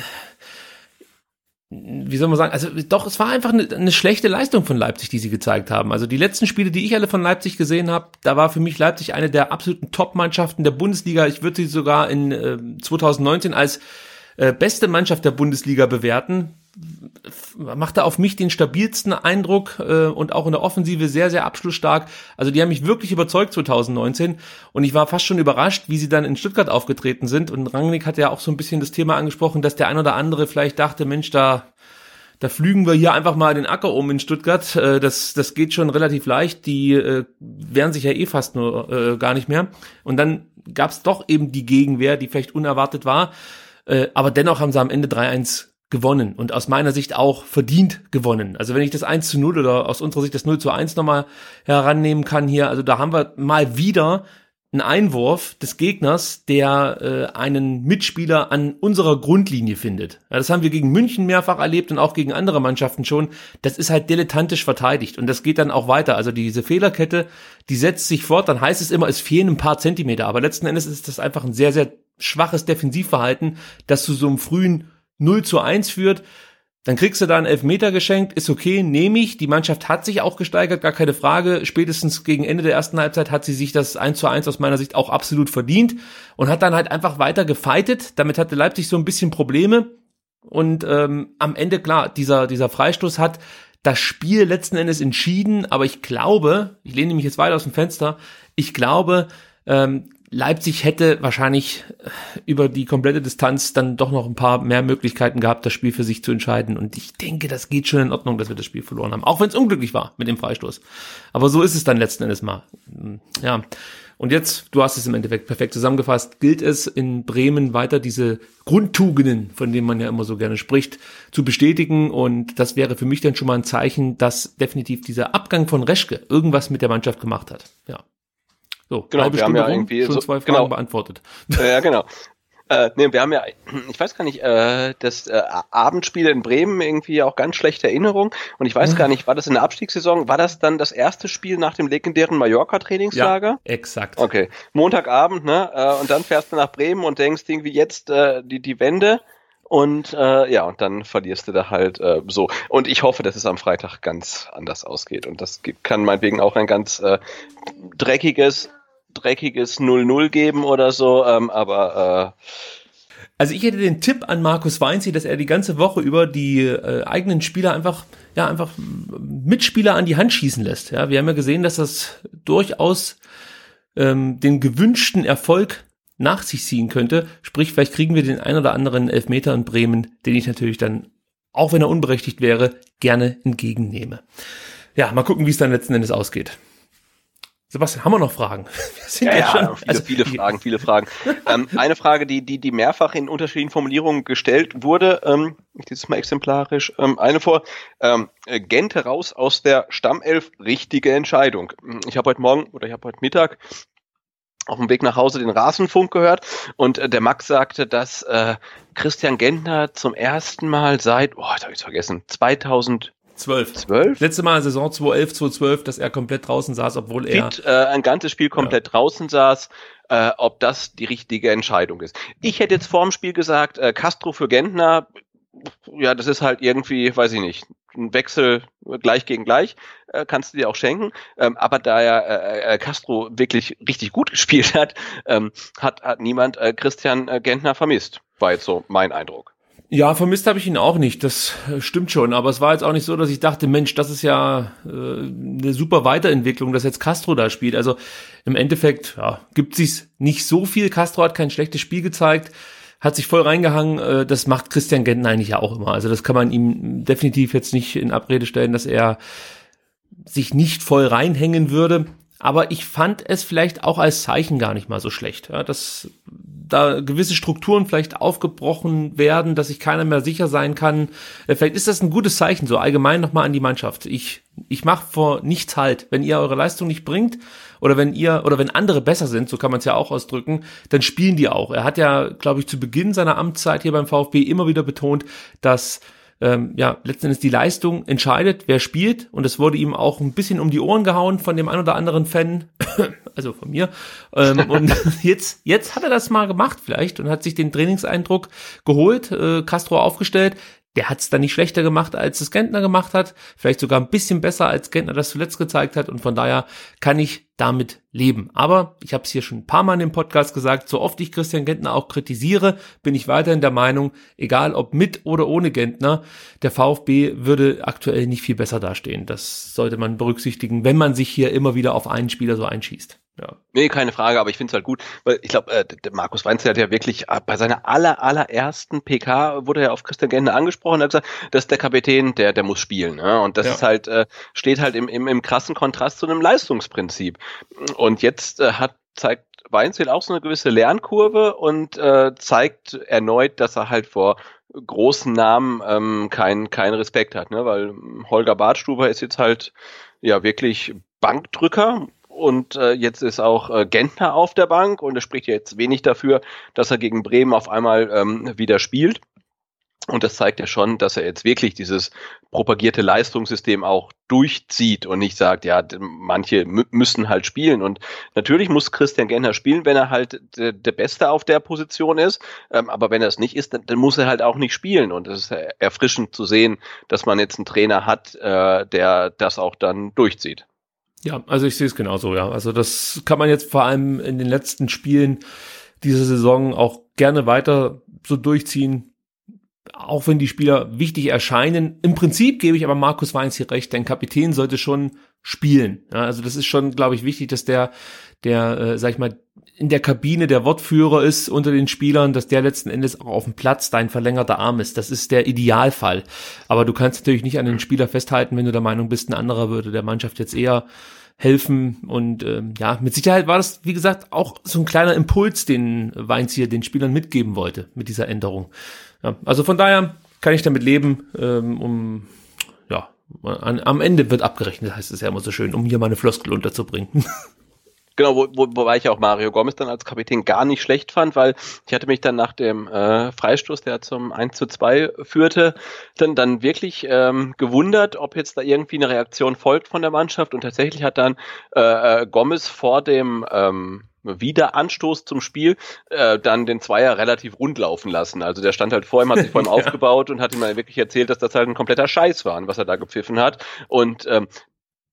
wie soll man sagen, also doch, es war einfach eine, eine, schlechte Leistung von Leipzig, die sie gezeigt haben. Also die letzten Spiele, die ich alle von Leipzig gesehen habe, da war für mich Leipzig eine der absoluten Top-Mannschaften der Bundesliga. Ich würde sie sogar in äh, 2019 als äh, beste Mannschaft der Bundesliga bewerten machte auf mich den stabilsten Eindruck äh, und auch in der Offensive sehr, sehr abschlussstark. Also die haben mich wirklich überzeugt 2019 und ich war fast schon überrascht, wie sie dann in Stuttgart aufgetreten sind. Und Rangnick hat ja auch so ein bisschen das Thema angesprochen, dass der ein oder andere vielleicht dachte, Mensch, da da flügen wir hier einfach mal den Acker um in Stuttgart. Äh, das, das geht schon relativ leicht. Die äh, wehren sich ja eh fast nur äh, gar nicht mehr. Und dann gab es doch eben die Gegenwehr, die vielleicht unerwartet war. Äh, aber dennoch haben sie am Ende 3-1 gewonnen und aus meiner Sicht auch verdient gewonnen. Also wenn ich das 1 zu 0 oder aus unserer Sicht das 0 zu 1 nochmal herannehmen kann hier, also da haben wir mal wieder einen Einwurf des Gegners, der äh, einen Mitspieler an unserer Grundlinie findet. Ja, das haben wir gegen München mehrfach erlebt und auch gegen andere Mannschaften schon. Das ist halt dilettantisch verteidigt und das geht dann auch weiter. Also diese Fehlerkette, die setzt sich fort, dann heißt es immer, es fehlen ein paar Zentimeter, aber letzten Endes ist das einfach ein sehr, sehr schwaches Defensivverhalten, das zu so einem frühen 0 zu 1 führt. Dann kriegst du da einen Elfmeter geschenkt, ist okay, nehme ich. Die Mannschaft hat sich auch gesteigert, gar keine Frage. Spätestens gegen Ende der ersten Halbzeit hat sie sich das 1 zu 1 aus meiner Sicht auch absolut verdient und hat dann halt einfach weiter gefeitet. Damit hatte Leipzig so ein bisschen Probleme. Und ähm, am Ende, klar, dieser, dieser Freistoß hat das Spiel letzten Endes entschieden, aber ich glaube, ich lehne mich jetzt weiter aus dem Fenster, ich glaube, ähm, Leipzig hätte wahrscheinlich äh, über die komplette Distanz dann doch noch ein paar mehr Möglichkeiten gehabt, das Spiel für sich zu entscheiden. Und ich denke, das geht schon in Ordnung, dass wir das Spiel verloren haben. Auch wenn es unglücklich war mit dem Freistoß. Aber so ist es dann letzten Endes mal. Hm, ja. Und jetzt, du hast es im Endeffekt perfekt zusammengefasst, gilt es in Bremen weiter diese Grundtugenden, von denen man ja immer so gerne spricht, zu bestätigen. Und das wäre für mich dann schon mal ein Zeichen, dass definitiv dieser Abgang von Reschke irgendwas mit der Mannschaft gemacht hat. Ja. So, genau, halbe wir Stunde haben ja irgendwie schon so, zwei Fragen genau. beantwortet. Ja, genau. Äh, nee, wir haben ja, ich weiß gar nicht, äh, das äh, Abendspiel in Bremen irgendwie auch ganz schlechte Erinnerung. Und ich weiß gar nicht, war das in der Abstiegssaison? War das dann das erste Spiel nach dem legendären Mallorca-Trainingslager? Ja, exakt. Okay. Montagabend, ne? Äh, und dann fährst du nach Bremen und denkst irgendwie jetzt äh, die, die Wende. Und äh, ja, und dann verlierst du da halt äh, so. Und ich hoffe, dass es am Freitag ganz anders ausgeht. Und das kann meinetwegen auch ein ganz äh, dreckiges dreckiges 0-0 geben oder so, ähm, aber äh, also ich hätte den Tipp an Markus Weinzi, dass er die ganze Woche über die äh, eigenen Spieler einfach, ja, einfach Mitspieler an die Hand schießen lässt. Ja, wir haben ja gesehen, dass das durchaus ähm, den gewünschten Erfolg nach sich ziehen könnte. Sprich, vielleicht kriegen wir den ein oder anderen Elfmeter in Bremen, den ich natürlich dann, auch wenn er unberechtigt wäre, gerne entgegennehme. Ja, mal gucken, wie es dann letzten Endes ausgeht. Sebastian, haben wir noch Fragen? Ja, ja, ja schon, viele, also, viele Fragen, viele Fragen. ähm, eine Frage, die, die, die mehrfach in unterschiedlichen Formulierungen gestellt wurde, ähm, ich lese es mal exemplarisch, ähm, eine vor, ähm, Gente raus aus der Stammelf, richtige Entscheidung. Ich habe heute Morgen oder ich habe heute Mittag auf dem Weg nach Hause den Rasenfunk gehört und äh, der Max sagte, dass äh, Christian Gentner zum ersten Mal seit, oh, da habe ich vergessen, 2000 Zwölf. Zwölf? Letzte Mal Saison 2011, 2012, dass er komplett draußen saß, obwohl er Fit, äh, ein ganzes Spiel komplett ja. draußen saß, äh, ob das die richtige Entscheidung ist. Ich hätte jetzt vor dem Spiel gesagt, äh, Castro für Gentner, ja, das ist halt irgendwie, weiß ich nicht, ein Wechsel gleich gegen gleich, äh, kannst du dir auch schenken. Ähm, aber da ja äh, äh, Castro wirklich richtig gut gespielt hat, ähm, hat, hat niemand äh, Christian äh, Gentner vermisst. War jetzt so mein Eindruck. Ja, vermisst habe ich ihn auch nicht, das äh, stimmt schon. Aber es war jetzt auch nicht so, dass ich dachte, Mensch, das ist ja äh, eine super Weiterentwicklung, dass jetzt Castro da spielt. Also im Endeffekt ja, gibt sich nicht so viel. Castro hat kein schlechtes Spiel gezeigt, hat sich voll reingehangen. Äh, das macht Christian Genten eigentlich ja auch immer. Also das kann man ihm definitiv jetzt nicht in Abrede stellen, dass er sich nicht voll reinhängen würde. Aber ich fand es vielleicht auch als Zeichen gar nicht mal so schlecht. Ja, dass da gewisse Strukturen vielleicht aufgebrochen werden, dass sich keiner mehr sicher sein kann. Äh, vielleicht ist das ein gutes Zeichen, so allgemein nochmal an die Mannschaft. Ich, ich mache vor nichts halt. Wenn ihr eure Leistung nicht bringt oder wenn ihr oder wenn andere besser sind, so kann man es ja auch ausdrücken, dann spielen die auch. Er hat ja, glaube ich, zu Beginn seiner Amtszeit hier beim VfB immer wieder betont, dass ähm, ja, letzten Endes die Leistung entscheidet, wer spielt. Und es wurde ihm auch ein bisschen um die Ohren gehauen von dem ein oder anderen Fan, also von mir. Ähm, und jetzt, jetzt hat er das mal gemacht vielleicht und hat sich den Trainingseindruck geholt, äh, Castro aufgestellt der hat es dann nicht schlechter gemacht, als es Gentner gemacht hat. Vielleicht sogar ein bisschen besser, als Gentner das zuletzt gezeigt hat. Und von daher kann ich damit leben. Aber ich habe es hier schon ein paar Mal in dem Podcast gesagt, so oft ich Christian Gentner auch kritisiere, bin ich weiterhin der Meinung, egal ob mit oder ohne Gentner, der VfB würde aktuell nicht viel besser dastehen. Das sollte man berücksichtigen, wenn man sich hier immer wieder auf einen Spieler so einschießt. Ja. Nee, keine Frage, aber ich finde es halt gut, weil ich glaube, äh, Markus Weinzel hat ja wirklich äh, bei seiner aller, allerersten PK wurde er auf Christian Gende angesprochen und hat gesagt, das ist der Kapitän, der, der muss spielen. Ne? Und das ja. ist halt, äh, steht halt im, im, im krassen Kontrast zu einem Leistungsprinzip. Und jetzt äh, hat zeigt Weinzel auch so eine gewisse Lernkurve und äh, zeigt erneut, dass er halt vor großen Namen ähm, keinen kein Respekt hat, ne? weil Holger Bartstuber ist jetzt halt ja wirklich Bankdrücker und äh, jetzt ist auch äh, Gentner auf der Bank und es spricht jetzt wenig dafür, dass er gegen Bremen auf einmal ähm, wieder spielt. Und das zeigt ja schon, dass er jetzt wirklich dieses propagierte Leistungssystem auch durchzieht und nicht sagt, ja, manche müssen halt spielen. Und natürlich muss Christian Gentner spielen, wenn er halt der, der Beste auf der Position ist. Ähm, aber wenn er es nicht ist, dann, dann, muss er halt auch nicht spielen. Und es ist erfrischend zu sehen, dass man jetzt einen Trainer hat, äh, der das auch dann durchzieht. Ja, also ich sehe es genauso, ja. Also das kann man jetzt vor allem in den letzten Spielen dieser Saison auch gerne weiter so durchziehen. Auch wenn die Spieler wichtig erscheinen. Im Prinzip gebe ich aber Markus Weins hier recht, denn Kapitän sollte schon spielen. Ja, also das ist schon, glaube ich, wichtig, dass der, der, äh, sag ich mal, in der Kabine der Wortführer ist unter den Spielern, dass der letzten Endes auch auf dem Platz dein verlängerter Arm ist. Das ist der Idealfall. Aber du kannst natürlich nicht an den Spieler festhalten, wenn du der Meinung bist, ein anderer würde der Mannschaft jetzt eher helfen. Und ähm, ja, mit Sicherheit war das, wie gesagt, auch so ein kleiner Impuls, den Weinz den Spielern mitgeben wollte mit dieser Änderung. Ja, also von daher kann ich damit leben, ähm, um ja, an, am Ende wird abgerechnet, heißt es ja immer so schön, um hier meine Floskel unterzubringen. Genau, wo, wo, wobei ich auch Mario Gomez dann als Kapitän gar nicht schlecht fand, weil ich hatte mich dann nach dem äh, Freistoß, der zum 1 zu 2 führte, dann, dann wirklich ähm, gewundert, ob jetzt da irgendwie eine Reaktion folgt von der Mannschaft. Und tatsächlich hat dann äh, äh Gomez vor dem ähm, Wiederanstoß zum Spiel äh, dann den Zweier relativ rund laufen lassen. Also der stand halt vor ihm, hat sich vor ihm ja. aufgebaut und hat ihm mal wirklich erzählt, dass das halt ein kompletter Scheiß war, was er da gepfiffen hat. Und ähm,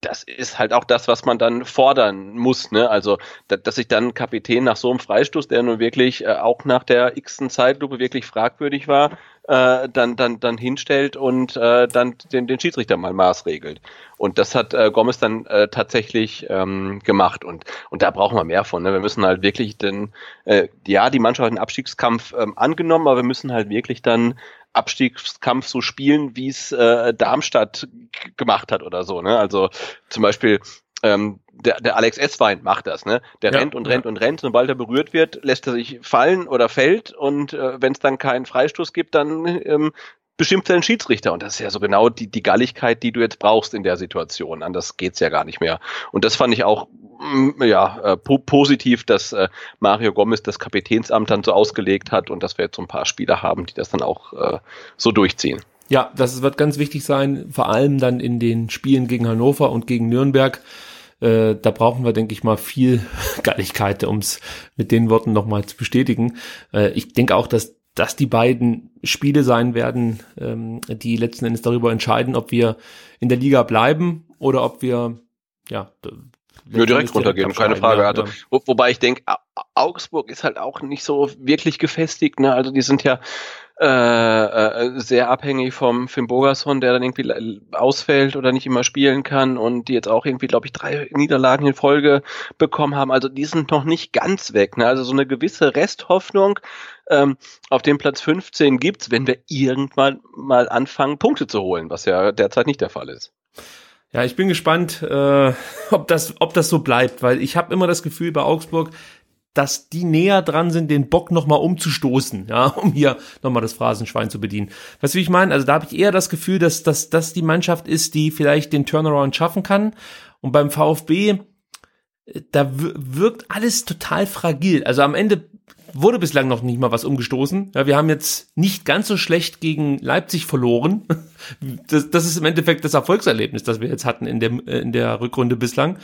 das ist halt auch das, was man dann fordern muss, ne? Also, dass sich dann Kapitän nach so einem Freistoß, der nun wirklich äh, auch nach der x-ten Zeitlupe wirklich fragwürdig war, äh, dann, dann, dann hinstellt und äh, dann den, den Schiedsrichter mal maßregelt. Und das hat äh, Gomez dann äh, tatsächlich ähm, gemacht. Und, und da brauchen wir mehr von. Ne? Wir müssen halt wirklich den, äh, ja, die Mannschaft hat den Abstiegskampf ähm, angenommen, aber wir müssen halt wirklich dann Abstiegskampf so spielen, wie es äh, Darmstadt gemacht hat oder so. Ne? Also zum Beispiel ähm, der, der Alex Esswein macht das, ne? Der ja, rennt und rennt ja. und rennt, sobald er berührt wird, lässt er sich fallen oder fällt und äh, wenn es dann keinen Freistoß gibt, dann ähm, beschimpft er den Schiedsrichter. Und das ist ja so genau die, die Galligkeit, die du jetzt brauchst in der Situation. Anders geht's ja gar nicht mehr. Und das fand ich auch ja, äh, po positiv, dass äh, Mario Gomez das Kapitänsamt dann so ausgelegt hat und dass wir jetzt so ein paar Spieler haben, die das dann auch äh, so durchziehen. Ja, das wird ganz wichtig sein, vor allem dann in den Spielen gegen Hannover und gegen Nürnberg. Äh, da brauchen wir, denke ich mal, viel Galligkeit, um es mit den Worten nochmal zu bestätigen. Äh, ich denke auch, dass das die beiden Spiele sein werden, ähm, die letzten Endes darüber entscheiden, ob wir in der Liga bleiben oder ob wir ja ja, direkt runtergehen, keine Frage. Ja, also, wo, wobei ich denke, Augsburg ist halt auch nicht so wirklich gefestigt. Ne? Also die sind ja äh, äh, sehr abhängig vom Finn Bogerson, der dann irgendwie ausfällt oder nicht immer spielen kann und die jetzt auch irgendwie, glaube ich, drei Niederlagen in Folge bekommen haben. Also die sind noch nicht ganz weg. Ne? Also so eine gewisse Resthoffnung ähm, auf dem Platz 15 gibt's, wenn wir irgendwann mal anfangen, Punkte zu holen, was ja derzeit nicht der Fall ist. Ja, ich bin gespannt, äh, ob das, ob das so bleibt, weil ich habe immer das Gefühl bei Augsburg, dass die näher dran sind, den Bock nochmal umzustoßen, ja, um hier nochmal das Phrasenschwein zu bedienen. Weißt du, wie ich meine? Also da habe ich eher das Gefühl, dass, dass das die Mannschaft ist, die vielleicht den Turnaround schaffen kann. Und beim VfB, äh, da wirkt alles total fragil. Also am Ende wurde bislang noch nicht mal was umgestoßen. Ja, wir haben jetzt nicht ganz so schlecht gegen Leipzig verloren. Das, das ist im Endeffekt das Erfolgserlebnis, das wir jetzt hatten in der, in der Rückrunde bislang.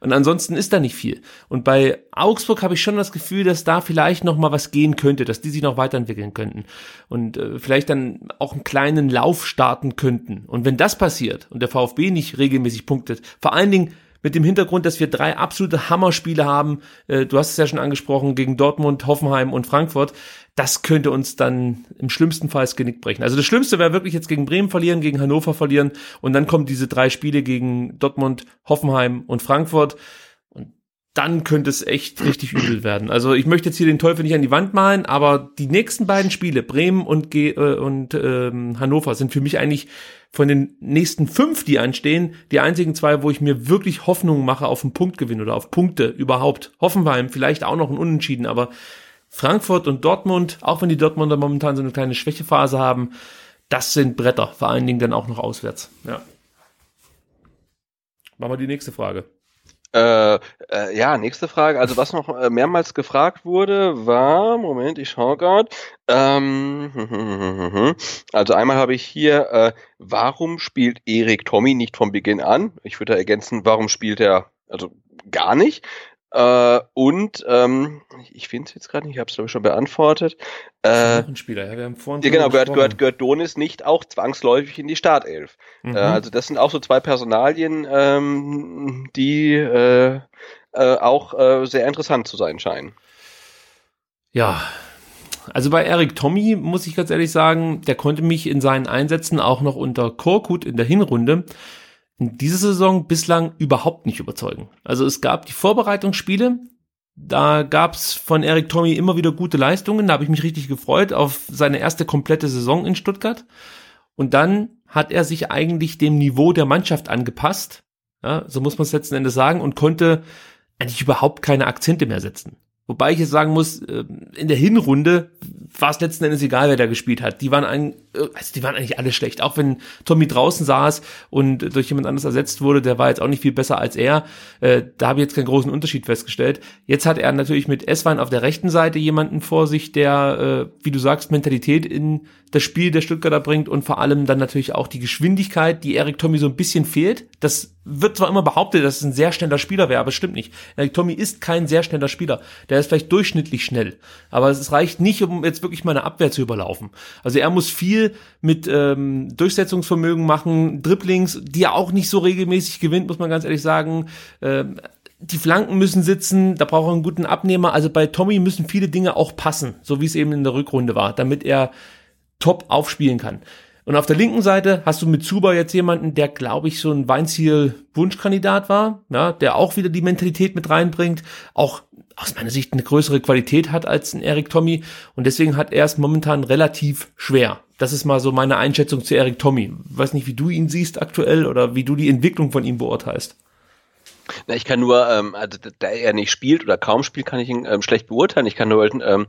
Und ansonsten ist da nicht viel. Und bei Augsburg habe ich schon das Gefühl, dass da vielleicht noch mal was gehen könnte, dass die sich noch weiterentwickeln könnten und äh, vielleicht dann auch einen kleinen Lauf starten könnten. Und wenn das passiert und der VfB nicht regelmäßig punktet, vor allen Dingen mit dem Hintergrund, dass wir drei absolute Hammerspiele haben. Äh, du hast es ja schon angesprochen, gegen Dortmund, Hoffenheim und Frankfurt. Das könnte uns dann im schlimmsten Fall das Genick brechen. Also das Schlimmste wäre wirklich jetzt gegen Bremen verlieren, gegen Hannover verlieren und dann kommen diese drei Spiele gegen Dortmund, Hoffenheim und Frankfurt. Dann könnte es echt richtig übel werden. Also ich möchte jetzt hier den Teufel nicht an die Wand malen, aber die nächsten beiden Spiele, Bremen und, Ge äh, und ähm, Hannover, sind für mich eigentlich von den nächsten fünf, die anstehen, die einzigen zwei, wo ich mir wirklich Hoffnung mache auf einen Punktgewinn oder auf Punkte überhaupt. Hoffenheim vielleicht auch noch ein Unentschieden, aber Frankfurt und Dortmund, auch wenn die Dortmunder momentan so eine kleine Schwächephase haben, das sind Bretter, vor allen Dingen dann auch noch auswärts. Ja. Machen wir die nächste Frage. Äh, äh, ja, nächste Frage. Also was noch äh, mehrmals gefragt wurde, war, Moment, ich schaue gerade. Ähm, also einmal habe ich hier, äh, warum spielt Erik Tommy nicht von Beginn an? Ich würde da ergänzen, warum spielt er also gar nicht? Äh, und ähm, ich finde es jetzt gerade nicht, ich habe es glaube ich schon beantwortet. Äh, ein Spieler, ja, wir haben vorhin ja, genau, gehört, gehört, gehört Donis nicht auch zwangsläufig in die Startelf. Mhm. Äh, also das sind auch so zwei Personalien, ähm, die äh, äh, auch äh, sehr interessant zu sein scheinen. Ja, also bei Eric Tommy muss ich ganz ehrlich sagen, der konnte mich in seinen Einsätzen auch noch unter Korkut in der Hinrunde in dieser Saison bislang überhaupt nicht überzeugen. Also es gab die Vorbereitungsspiele, da gab's von Eric Tommy immer wieder gute Leistungen, da habe ich mich richtig gefreut auf seine erste komplette Saison in Stuttgart. Und dann hat er sich eigentlich dem Niveau der Mannschaft angepasst, ja, so muss man es letzten Endes sagen, und konnte eigentlich überhaupt keine Akzente mehr setzen. Wobei ich jetzt sagen muss, äh, in der Hinrunde war es letzten Endes egal, wer da gespielt hat. Die waren, ein, äh, also die waren eigentlich alle schlecht. Auch wenn Tommy draußen saß und durch jemand anderes ersetzt wurde, der war jetzt auch nicht viel besser als er. Äh, da habe ich jetzt keinen großen Unterschied festgestellt. Jetzt hat er natürlich mit Eswein auf der rechten Seite jemanden vor sich, der, wie du sagst, Mentalität in das Spiel der Stuttgarter bringt und vor allem dann natürlich auch die Geschwindigkeit, die Erik Tommy so ein bisschen fehlt. Das wird zwar immer behauptet, dass es ein sehr schneller Spieler wäre, aber es stimmt nicht. Erik Tommy ist kein sehr schneller Spieler. Der ist vielleicht durchschnittlich schnell, aber es reicht nicht, um jetzt wirklich mal eine Abwehr zu überlaufen. Also er muss viel mit ähm, Durchsetzungsvermögen machen, Dribblings, die er auch nicht so regelmäßig gewinnt, muss man ganz ehrlich sagen. Ähm, die Flanken müssen sitzen, da braucht er einen guten Abnehmer. Also bei Tommy müssen viele Dinge auch passen, so wie es eben in der Rückrunde war, damit er top aufspielen kann. Und auf der linken Seite hast du mit Zuba jetzt jemanden, der, glaube ich, so ein Weinziel-Wunschkandidat war, ja, der auch wieder die Mentalität mit reinbringt, auch aus meiner Sicht eine größere Qualität hat als ein Eric Tommy und deswegen hat er es momentan relativ schwer. Das ist mal so meine Einschätzung zu Eric Tommy. Weiß nicht, wie du ihn siehst aktuell oder wie du die Entwicklung von ihm beurteilst. Na, ich kann nur, ähm, also da er nicht spielt oder kaum spielt, kann ich ihn ähm, schlecht beurteilen. Ich kann nur ähm,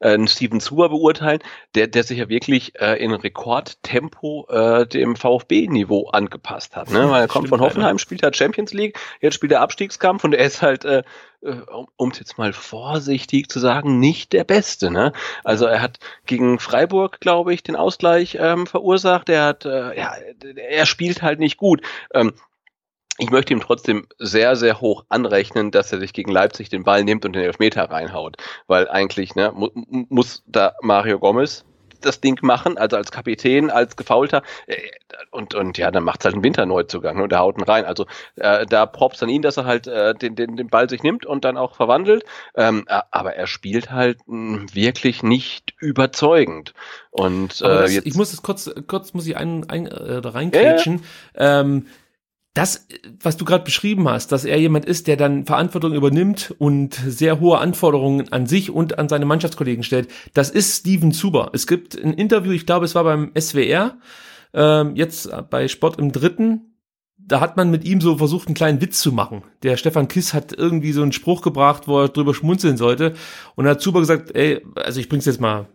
äh, einen Steven Zuber beurteilen, der, der sich ja wirklich äh, in Rekordtempo äh, dem VfB-Niveau angepasst hat. Ne? Weil er kommt von Hoffenheim, spielt er Champions League, jetzt spielt er Abstiegskampf und er ist halt äh, äh um es jetzt mal vorsichtig zu sagen, nicht der Beste. Ne? Also er hat gegen Freiburg, glaube ich, den Ausgleich ähm, verursacht. Er hat, äh, ja, er spielt halt nicht gut. Ähm, ich möchte ihm trotzdem sehr, sehr hoch anrechnen, dass er sich gegen Leipzig den Ball nimmt und den Elfmeter reinhaut. Weil eigentlich ne, mu muss da Mario Gomez das Ding machen, also als Kapitän, als Gefaulter. Äh, und, und ja, dann macht's halt einen Winterneuzugang ne, und der haut ihn rein. Also äh, da props an ihn, dass er halt äh, den, den, den Ball sich nimmt und dann auch verwandelt. Ähm, aber er spielt halt mh, wirklich nicht überzeugend. Und äh, das, jetzt, ich muss es kurz, kurz muss ich ein, ein, äh, reinkrätschen. Ja. Ähm, das, was du gerade beschrieben hast, dass er jemand ist, der dann Verantwortung übernimmt und sehr hohe Anforderungen an sich und an seine Mannschaftskollegen stellt, das ist Steven Zuber. Es gibt ein Interview, ich glaube, es war beim SWR, ähm, jetzt bei Sport im Dritten, da hat man mit ihm so versucht, einen kleinen Witz zu machen. Der Stefan Kiss hat irgendwie so einen Spruch gebracht, wo er drüber schmunzeln sollte. Und hat Zuber gesagt, ey, also ich bring's jetzt mal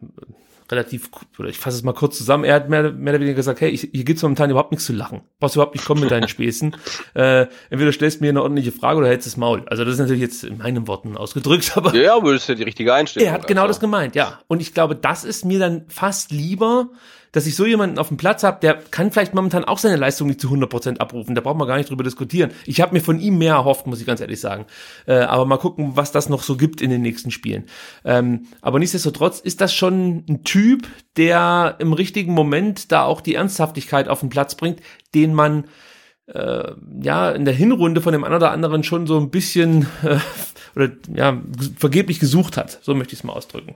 relativ, oder ich fasse es mal kurz zusammen, er hat mehr, mehr oder weniger gesagt, hey, ich, hier gibt's momentan überhaupt nichts zu lachen. Brauchst überhaupt nicht kommen mit deinen Späßen. äh, entweder stellst du mir eine ordentliche Frage oder hältst das Maul. Also das ist natürlich jetzt in meinen Worten ausgedrückt, aber. Ja, aber das ist ja die richtige Einstellung. Er hat genau also. das gemeint, ja. Und ich glaube, das ist mir dann fast lieber, dass ich so jemanden auf dem Platz habe, der kann vielleicht momentan auch seine Leistung nicht zu 100% abrufen. Da braucht man gar nicht drüber diskutieren. Ich habe mir von ihm mehr erhofft, muss ich ganz ehrlich sagen. Äh, aber mal gucken, was das noch so gibt in den nächsten Spielen. Ähm, aber nichtsdestotrotz ist das schon ein Typ, der im richtigen Moment da auch die Ernsthaftigkeit auf den Platz bringt, den man äh, ja in der Hinrunde von dem einen oder anderen schon so ein bisschen äh, oder ja vergeblich gesucht hat. So möchte ich es mal ausdrücken.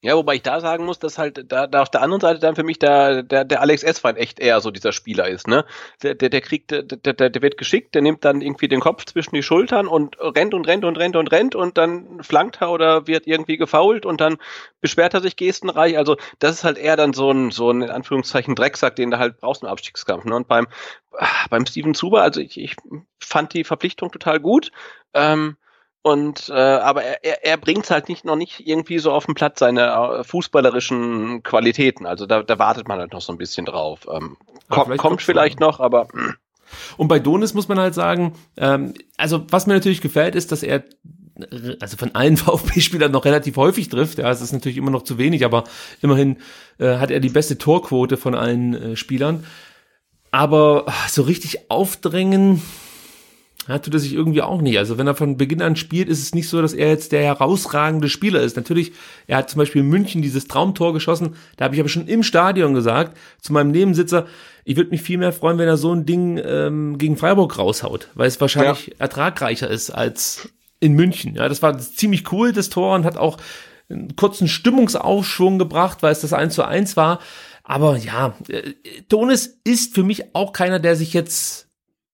Ja, wobei ich da sagen muss, dass halt da, da auf der anderen Seite dann für mich der, der, der Alex Esfein echt eher so dieser Spieler ist, ne? Der, der, der kriegt, der, der, der wird geschickt, der nimmt dann irgendwie den Kopf zwischen die Schultern und rennt und rennt und rennt und rennt und dann flankt er oder wird irgendwie gefault und dann beschwert er sich gestenreich. Also das ist halt eher dann so ein, so ein in Anführungszeichen Drecksack, den du halt brauchst im Abstiegskampf. Ne? Und beim, beim Steven Zuber, also ich, ich fand die Verpflichtung total gut. Ähm, Und äh, aber er, er, er bringt halt nicht noch nicht irgendwie so auf den Platz seine äh, fußballerischen Qualitäten. Also da, da wartet man halt noch so ein bisschen drauf. Ähm, ja, vielleicht kommt vielleicht noch, aber. Und bei Donis muss man halt sagen, ähm, also was mir natürlich gefällt, ist, dass er also von allen VfB-Spielern noch relativ häufig trifft. Ja, es ist natürlich immer noch zu wenig, aber immerhin äh, hat er die beste Torquote von allen äh, Spielern. Aber ach, so richtig aufdrängen, ja, tut er sich irgendwie auch nicht. Also wenn er von Beginn an spielt, ist es nicht so, dass er jetzt der herausragende Spieler ist. Natürlich, er hat zum Beispiel in München dieses Traumtor geschossen. Da habe ich aber schon im Stadion gesagt zu meinem Nebensitzer, ich würde mich viel mehr freuen, wenn er so ein Ding ähm, gegen Freiburg raushaut, weil es wahrscheinlich ja. ertragreicher ist als in München. Ja, das war ziemlich cool, das Tor, und hat auch einen kurzen Stimmungsaufschwung gebracht, weil es das 1 zu 1 war. Aber ja, äh, Donis ist für mich auch keiner, der sich jetzt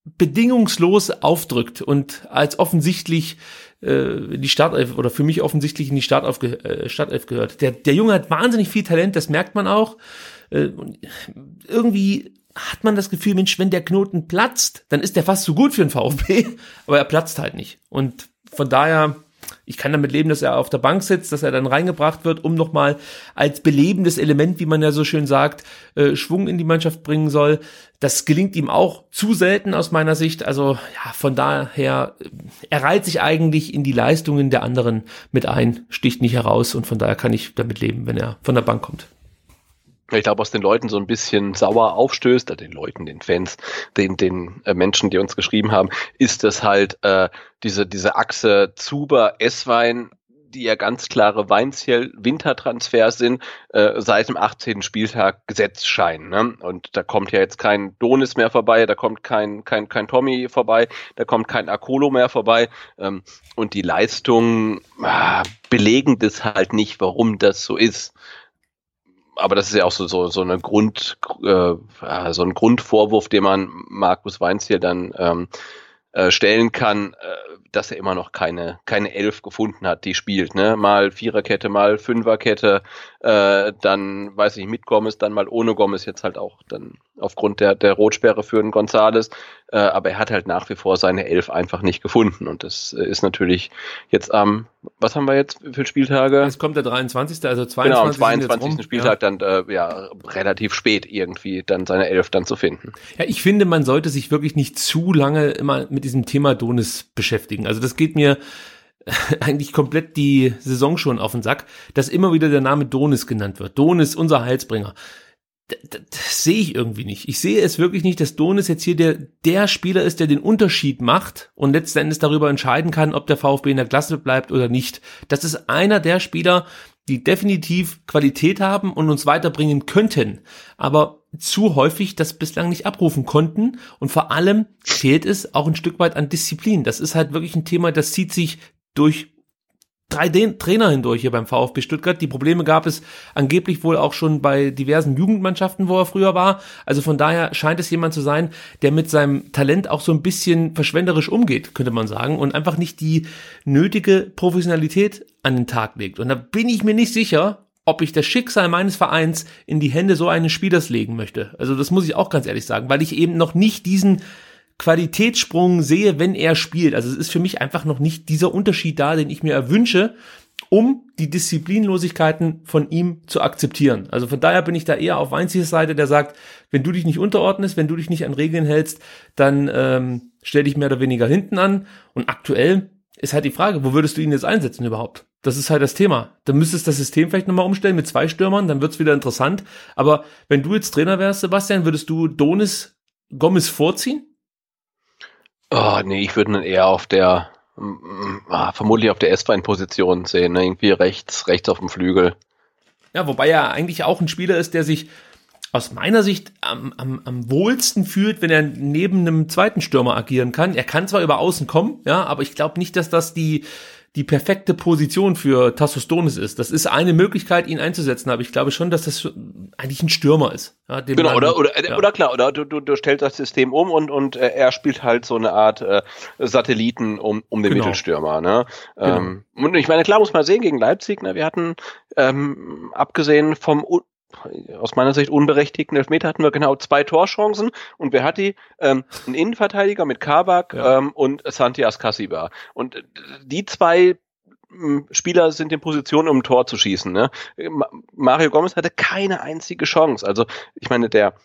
bedingungslos aufdrückt und als offensichtlich äh, die Startelf oder für mich offensichtlich in die Startelf, äh, Startelf gehört. Der, der Junge hat wahnsinnig viel Talent, das merkt man auch. Äh, irgendwie hat man das Gefühl, Mensch, wenn der Knoten platzt, dann ist der fast so gut für den VfB, aber er platzt halt nicht. Und von daher ich kann damit leben, dass er auf der Bank sitzt, dass er dann reingebracht wird, um nochmal als belebendes Element, wie man ja so schön sagt, äh, Schwung in die Mannschaft bringen soll. Das gelingt ihm auch zu selten aus meiner Sicht. Also ja, von daher, äh, er reiht sich eigentlich in die Leistungen der anderen mit ein, sticht nicht heraus und von daher kann ich damit leben, wenn er von der Bank kommt ich glaube, aus den Leuten so ein bisschen sauer aufstößt, äh, den Leuten, den Fans, den, den äh, Menschen, die uns geschrieben haben, ist das halt äh, diese, diese Achse Zuber, Esswein, die ja ganz klare Weinziel-Wintertransfers sind, äh, seit dem 18. Spieltag Gesetz scheinen. Ne? Und da kommt ja jetzt kein Donis mehr vorbei, da kommt kein, kein, kein Tommy vorbei, da kommt kein Akolo mehr vorbei. Ähm, und die Leistungen äh, belegen das halt nicht, warum das so ist aber das ist ja auch so, so, so eine Grund, äh, so ein Grundvorwurf, den man Markus Weinz hier dann ähm, äh, stellen kann, äh, dass er immer noch keine, keine Elf gefunden hat, die spielt. Ne? Mal Viererkette, mal Fünferkette, äh, dann weiß ich mit Gomez, dann mal ohne Gomez, jetzt halt auch dann aufgrund der, der Rotsperre für den Gonzales. Äh, aber er hat halt nach wie vor seine Elf einfach nicht gefunden. Und das ist natürlich jetzt am, was haben wir jetzt für Spieltage? Es kommt der 23., also 22. Genau, am 22. Spieltag ja. dann äh, ja relativ spät irgendwie dann seine Elf dann zu finden. Ja, ich finde, man sollte sich wirklich nicht zu lange immer mit diesem Thema Donis beschäftigen. Also das geht mir eigentlich komplett die Saison schon auf den Sack, dass immer wieder der Name Donis genannt wird. Donis, unser Heilsbringer. Das, das, sehe ich irgendwie nicht. Ich sehe es wirklich nicht, dass Donis jetzt hier der, der Spieler ist, der den Unterschied macht und letzten Endes darüber entscheiden kann, ob der VfB in der Klasse bleibt oder nicht. Das ist einer der Spieler, die definitiv Qualität haben und uns weiterbringen könnten, aber zu häufig das bislang nicht abrufen konnten und vor allem fehlt es auch ein Stück weit an Disziplin. Das ist halt wirklich ein Thema, das zieht sich durch drei Trainer hindurch hier beim VfB Stuttgart. Die Probleme gab es angeblich wohl auch schon bei diversen Jugendmannschaften, wo er früher war. Also von daher scheint es jemand zu sein, der mit seinem Talent auch so ein bisschen verschwenderisch umgeht, könnte man sagen, und einfach nicht die nötige Professionalität an den Tag legt. Und da bin ich mir nicht sicher, ob ich das Schicksal meines Vereins in die Hände so eines Spielers legen möchte. Also das muss ich auch ganz ehrlich sagen, weil ich eben noch nicht diesen Qualitätssprung sehe, wenn er spielt. Also es ist für mich einfach noch nicht dieser Unterschied da, den ich mir erwünsche, um die Disziplinlosigkeiten von ihm zu akzeptieren. Also von daher bin ich da eher auf Weinziels Seite, der sagt, wenn du dich nicht unterordnest, wenn du dich nicht an Regeln hältst, dann ähm, stell dich mehr oder weniger hinten an. Und aktuell ist halt die Frage, wo würdest du ihn jetzt einsetzen überhaupt? Das ist halt das Thema. Dann müsstest das System vielleicht nochmal umstellen mit zwei Stürmern, dann wird's wieder interessant. Aber wenn du jetzt Trainer wärst, Sebastian, würdest du Donis Gomez vorziehen? Oh, nee, ich würde ihn eher auf der, ah, vermutlich auf der S-Bein-Position sehen, ne? irgendwie rechts, rechts auf dem Flügel. Ja, wobei er eigentlich auch ein Spieler ist, der sich aus meiner Sicht am, am, am wohlsten fühlt, wenn er neben einem zweiten Stürmer agieren kann. Er kann zwar über außen kommen, ja, aber ich glaube nicht, dass das die die perfekte Position für Tassos Donis ist. Das ist eine Möglichkeit, ihn einzusetzen, aber ich glaube schon, dass das eigentlich ein Stürmer ist. Ja, genau, man, oder, oder, ja. oder klar, oder du, du, du stellst das System um und, und äh, er spielt halt so eine Art äh, Satelliten um, um den genau. Mittelstürmer. Ne? Genau. Ähm, und ich meine, klar muss man sehen gegen Leipzig, ne, wir hatten ähm, abgesehen vom aus meiner Sicht unberechtigten Elfmeter hatten wir genau zwei Torchancen und wer hat die? Ähm, ein Innenverteidiger mit Kabak ja. ähm, und Santias Cassiba. Und die zwei Spieler sind in Position, um ein Tor zu schießen. Ne? Mario Gomez hatte keine einzige Chance. Also ich meine, der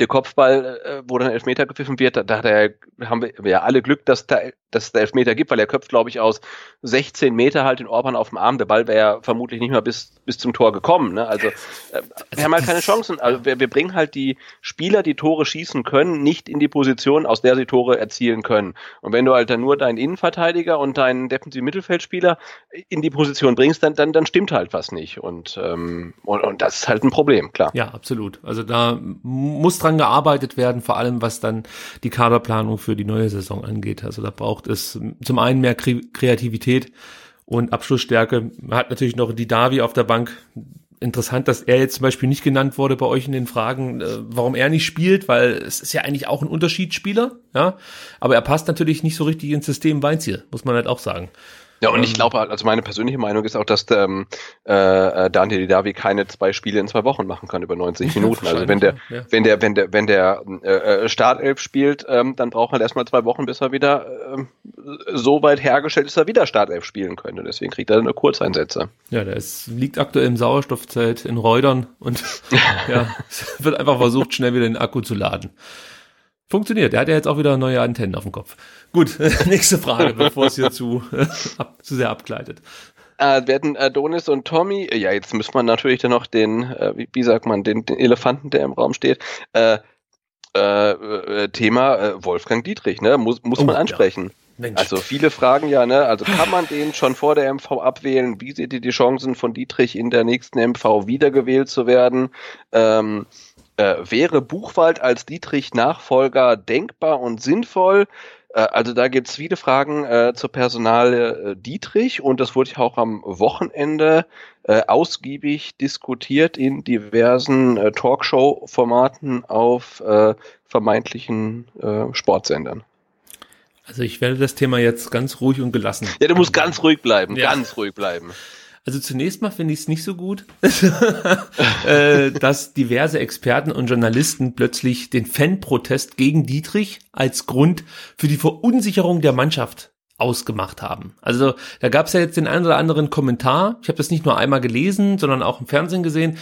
der Kopfball, äh, wo dann Elfmeter gepfiffen wird, da, da haben wir ja alle Glück, dass, da, dass es da Elfmeter gibt, weil er köpft, glaube ich, aus 16 Meter halt den Orban auf dem Arm. Der Ball wäre ja vermutlich nicht mal bis, bis zum Tor gekommen. Ne? Also, äh, wir haben halt keine Chancen. Also wir, wir bringen halt die Spieler, die Tore schießen können, nicht in die Position, aus der sie Tore erzielen können. Und wenn du halt dann nur deinen Innenverteidiger und deinen defensiven Mittelfeldspieler in die Position bringst, dann, dann, dann stimmt halt was nicht. Und, ähm, und, und das ist halt ein Problem, klar. Ja, absolut. Also da muss dran gearbeitet werden, vor allem was dann die Kaderplanung für die neue Saison angeht. Also da braucht es zum einen mehr Kreativität und Abschlussstärke. Man hat natürlich noch die Davi auf der Bank. Interessant, dass er jetzt zum Beispiel nicht genannt wurde bei euch in den Fragen, äh, warum er nicht spielt, weil es ist ja eigentlich auch ein Unterschiedsspieler, ja. Aber er passt natürlich nicht so richtig ins System Weinziel, muss man halt auch sagen. Ja, und ich ähm, glaube, also meine persönliche Meinung ist auch, dass ähm, äh, Daniel Didavi keine zwei Spiele in zwei Wochen machen kann über 90 Minuten. Also wenn der, ja. wenn der, wenn der, wenn der äh, äh, Startelf spielt, ähm, dann braucht man erstmal zwei Wochen, bis er wieder ähm, so weit hergestellt ist, dass er wieder Startelf spielen könnte. Deswegen kriegt er nur Kurzeinsätze. Ja, der ist, liegt aktuell im Sauerstoffzelt in Reudern und ja, wird einfach versucht, schnell wieder den Akku zu laden. Funktioniert. Er hat ja jetzt auch wieder neue Antennen auf dem Kopf. Gut, nächste Frage, bevor es hier zu, ab, zu sehr abgleitet. Äh, werden Adonis und Tommy, ja, jetzt muss man natürlich dann noch den, äh, wie, wie, sagt man, den, den Elefanten, der im Raum steht, äh, äh, äh Thema äh, Wolfgang Dietrich, ne? Muss, muss oh, man ansprechen. Ja. Also viele fragen ja, ne? Also kann man den schon vor der MV abwählen? Wie seht ihr die Chancen von Dietrich in der nächsten MV wiedergewählt zu werden? Ähm, äh, wäre Buchwald als Dietrich-Nachfolger denkbar und sinnvoll? Äh, also da gibt es viele Fragen äh, zur Personale äh, Dietrich und das wurde ja auch am Wochenende äh, ausgiebig diskutiert in diversen äh, Talkshow-Formaten auf äh, vermeintlichen Sportsendern. Also ich werde das Thema jetzt ganz ruhig und gelassen. Ja, du musst ganz ruhig bleiben, ja. ganz ruhig bleiben. Also zunächst mal finde ich es nicht so gut, äh, dass diverse Experten und Journalisten plötzlich den Fanprotest gegen Dietrich als Grund für die Verunsicherung der Mannschaft ausgemacht haben. Also da gab es ja jetzt den einen oder anderen Kommentar. Ich habe das nicht nur einmal gelesen, sondern auch im Fernsehen gesehen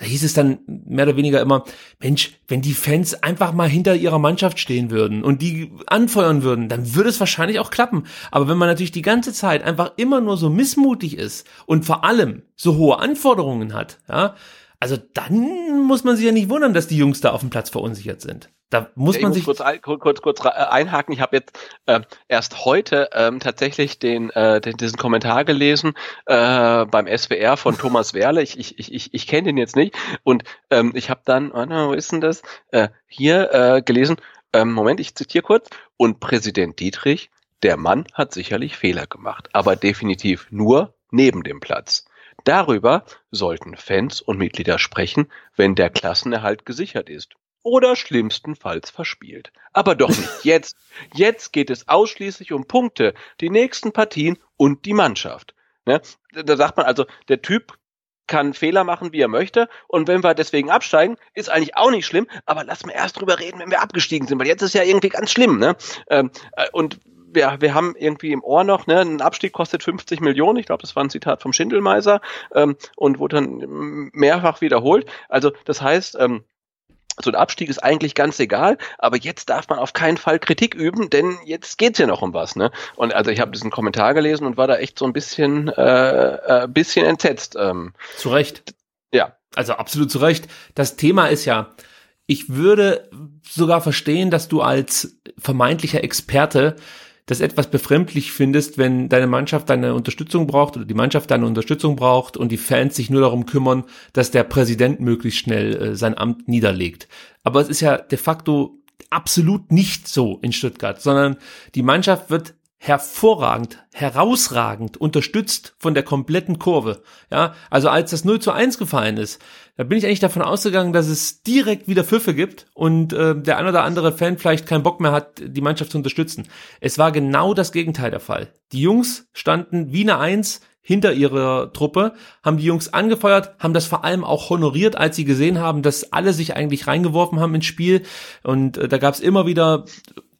da hieß es dann mehr oder weniger immer, Mensch, wenn die Fans einfach mal hinter ihrer Mannschaft stehen würden und die anfeuern würden, dann würde es wahrscheinlich auch klappen. Aber wenn man natürlich die ganze Zeit einfach immer nur so missmutig ist und vor allem so hohe Anforderungen hat, ja, also dann muss man sich ja nicht wundern, dass die Jungs da auf dem Platz verunsichert sind. Da muss ja, man sich kurz, kurz, kurz, äh, einhaken. Ich habe jetzt äh, erst heute ähm, tatsächlich den, äh, den diesen Kommentar gelesen äh, beim SWR von Thomas Werle. Ich ich ich ich kenne den jetzt nicht und ähm, ich habe dann, oh, wo ist denn das? Äh, hier äh, gelesen. Ähm, Moment, ich zitiere kurz. Und Präsident Dietrich, der Mann hat sicherlich Fehler gemacht, aber definitiv nur neben dem Platz. Darüber sollten Fans und Mitglieder sprechen, wenn der Klassenerhalt gesichert ist. Oder schlimmstenfalls verspielt. Aber doch nicht jetzt. Jetzt geht es ausschließlich um Punkte, die nächsten Partien und die Mannschaft. Ne? Da sagt man also, der Typ kann Fehler machen, wie er möchte. Und wenn wir deswegen absteigen, ist eigentlich auch nicht schlimm. Aber lass mal erst drüber reden, wenn wir abgestiegen sind, weil jetzt ist ja irgendwie ganz schlimm. Ne? Ähm, äh, und wir, wir haben irgendwie im Ohr noch, ne, ein Abstieg kostet 50 Millionen, ich glaube, das war ein Zitat vom Schindelmeiser ähm, und wurde dann mehrfach wiederholt. Also das heißt, ähm, so ein Abstieg ist eigentlich ganz egal, aber jetzt darf man auf keinen Fall Kritik üben, denn jetzt geht's ja noch um was, ne? Und also ich habe diesen Kommentar gelesen und war da echt so ein bisschen, äh, äh, bisschen entsetzt. Ähm. Zu Recht. Ja. Also absolut zu Recht. Das Thema ist ja, ich würde sogar verstehen, dass du als vermeintlicher Experte das etwas befremdlich findest, wenn deine Mannschaft deine Unterstützung braucht oder die Mannschaft deine Unterstützung braucht und die Fans sich nur darum kümmern, dass der Präsident möglichst schnell äh, sein Amt niederlegt. Aber es ist ja de facto absolut nicht so in Stuttgart, sondern die Mannschaft wird hervorragend, herausragend unterstützt von der kompletten Kurve. Ja, also als das 0 zu 1 gefallen ist, da bin ich eigentlich davon ausgegangen, dass es direkt wieder Pfiffe gibt und äh, der ein oder andere Fan vielleicht keinen Bock mehr hat, die Mannschaft zu unterstützen. Es war genau das Gegenteil der Fall. Die Jungs standen wie eine Eins hinter ihrer Truppe, haben die Jungs angefeuert, haben das vor allem auch honoriert, als sie gesehen haben, dass alle sich eigentlich reingeworfen haben ins Spiel. Und äh, da gab es immer wieder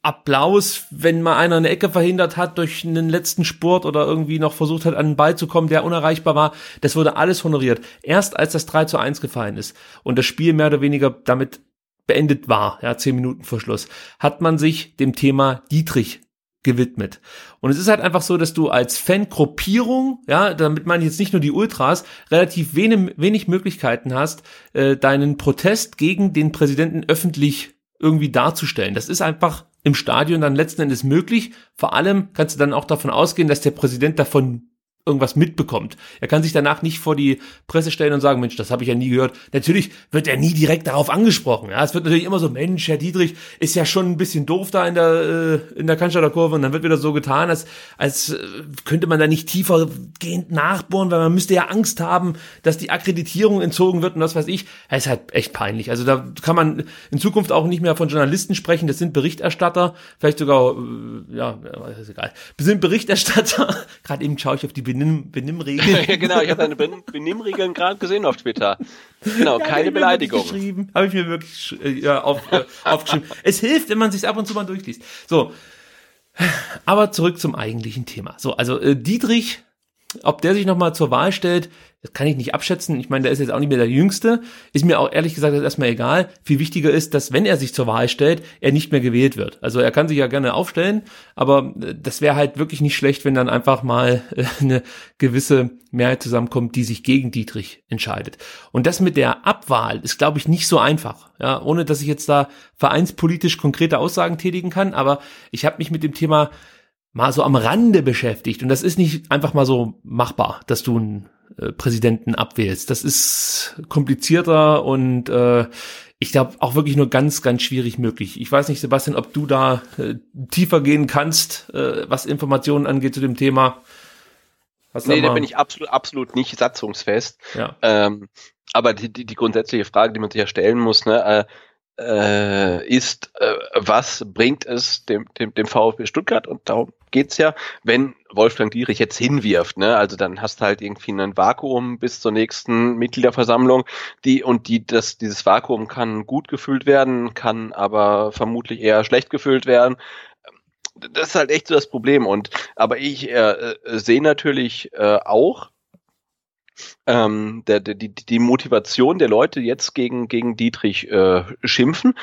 Applaus, wenn mal einer eine Ecke verhindert hat durch einen letzten Spurt oder irgendwie noch versucht hat, an den Ball zu kommen, der unerreichbar war. Das wurde alles honoriert. Erst als das 3 zu 1 gefallen ist und das Spiel mehr oder weniger damit beendet war, ja, zehn Minuten vor Schluss, hat man sich dem Thema Dietrich gewidmet. Und es ist halt einfach so, dass du als Fangruppierung, ja, damit man jetzt nicht nur die Ultras, relativ wenig, wenig Möglichkeiten hast, äh, deinen Protest gegen den Präsidenten öffentlich irgendwie darzustellen. Das ist einfach im Stadion dann letzten Endes möglich. Vor allem kannst du dann auch davon ausgehen, dass der Präsident davon irgendwas mitbekommt. Er kann sich danach nicht vor die Presse stellen und sagen, Mensch, das habe ich ja nie gehört. Natürlich wird er nie direkt darauf angesprochen. Ja, es wird natürlich immer so, Mensch, Herr Dietrich ist ja schon ein bisschen doof da in der äh, in der Cannstatter Kurve und dann wird wieder so getan, als als äh, könnte man da nicht tiefer gehend nachbohren, weil man müsste ja Angst haben, dass die Akkreditierung entzogen wird und was weiß ich. Das ist halt echt peinlich. Also da kann man in Zukunft auch nicht mehr von Journalisten sprechen. Das sind Berichterstatter, vielleicht sogar äh, ja, ist egal. Das sind Berichterstatter. Gerade eben schaue ich auf die Benimm, Benimmregeln. ja, genau, ich habe deine ben Benimmregeln gerade gesehen auf Twitter. Genau, ja, keine Beleidigung. Habe ich mir wirklich äh, ja, auf, äh, aufgeschrieben. es hilft, wenn man sich ab und zu mal durchliest. So, aber zurück zum eigentlichen Thema. So, also äh, Dietrich, ob der sich nochmal zur Wahl stellt, das kann ich nicht abschätzen. Ich meine, der ist jetzt auch nicht mehr der Jüngste. Ist mir auch ehrlich gesagt erstmal egal. Viel wichtiger ist, dass wenn er sich zur Wahl stellt, er nicht mehr gewählt wird. Also er kann sich ja gerne aufstellen, aber äh, das wäre halt wirklich nicht schlecht, wenn dann einfach mal äh, eine gewisse Mehrheit zusammenkommt, die sich gegen Dietrich entscheidet. Und das mit der Abwahl ist, glaube ich, nicht so einfach. Ja, ohne dass ich jetzt da vereinspolitisch konkrete Aussagen tätigen kann. Aber ich habe mich mit dem Thema mal so am Rande beschäftigt. Und das ist nicht einfach mal so machbar, dass du einen äh, Präsidenten abwählst. Das ist komplizierter und äh, ich glaube auch wirklich nur ganz, ganz schwierig möglich. Ich weiß nicht, Sebastian, ob du da äh, tiefer gehen kannst, äh, was Informationen angeht zu dem Thema. Hast nee, da bin ich absolut, absolut nicht satzungsfest. Ja. Ähm, aber die, die, die grundsätzliche Frage, die man sich ja stellen muss, ne, äh, äh, ist, äh, was bringt es dem, dem, dem VfB Stuttgart? Und darum geht's ja, wenn Wolfgang Dierich jetzt hinwirft, ne? Also dann hast du halt irgendwie ein Vakuum bis zur nächsten Mitgliederversammlung, die und die, das, dieses Vakuum kann gut gefüllt werden, kann aber vermutlich eher schlecht gefüllt werden das ist halt echt so das Problem. Und aber ich äh, äh sehe natürlich äh, auch, ähm, der, die, die Motivation der Leute jetzt gegen, gegen Dietrich äh, schimpfen,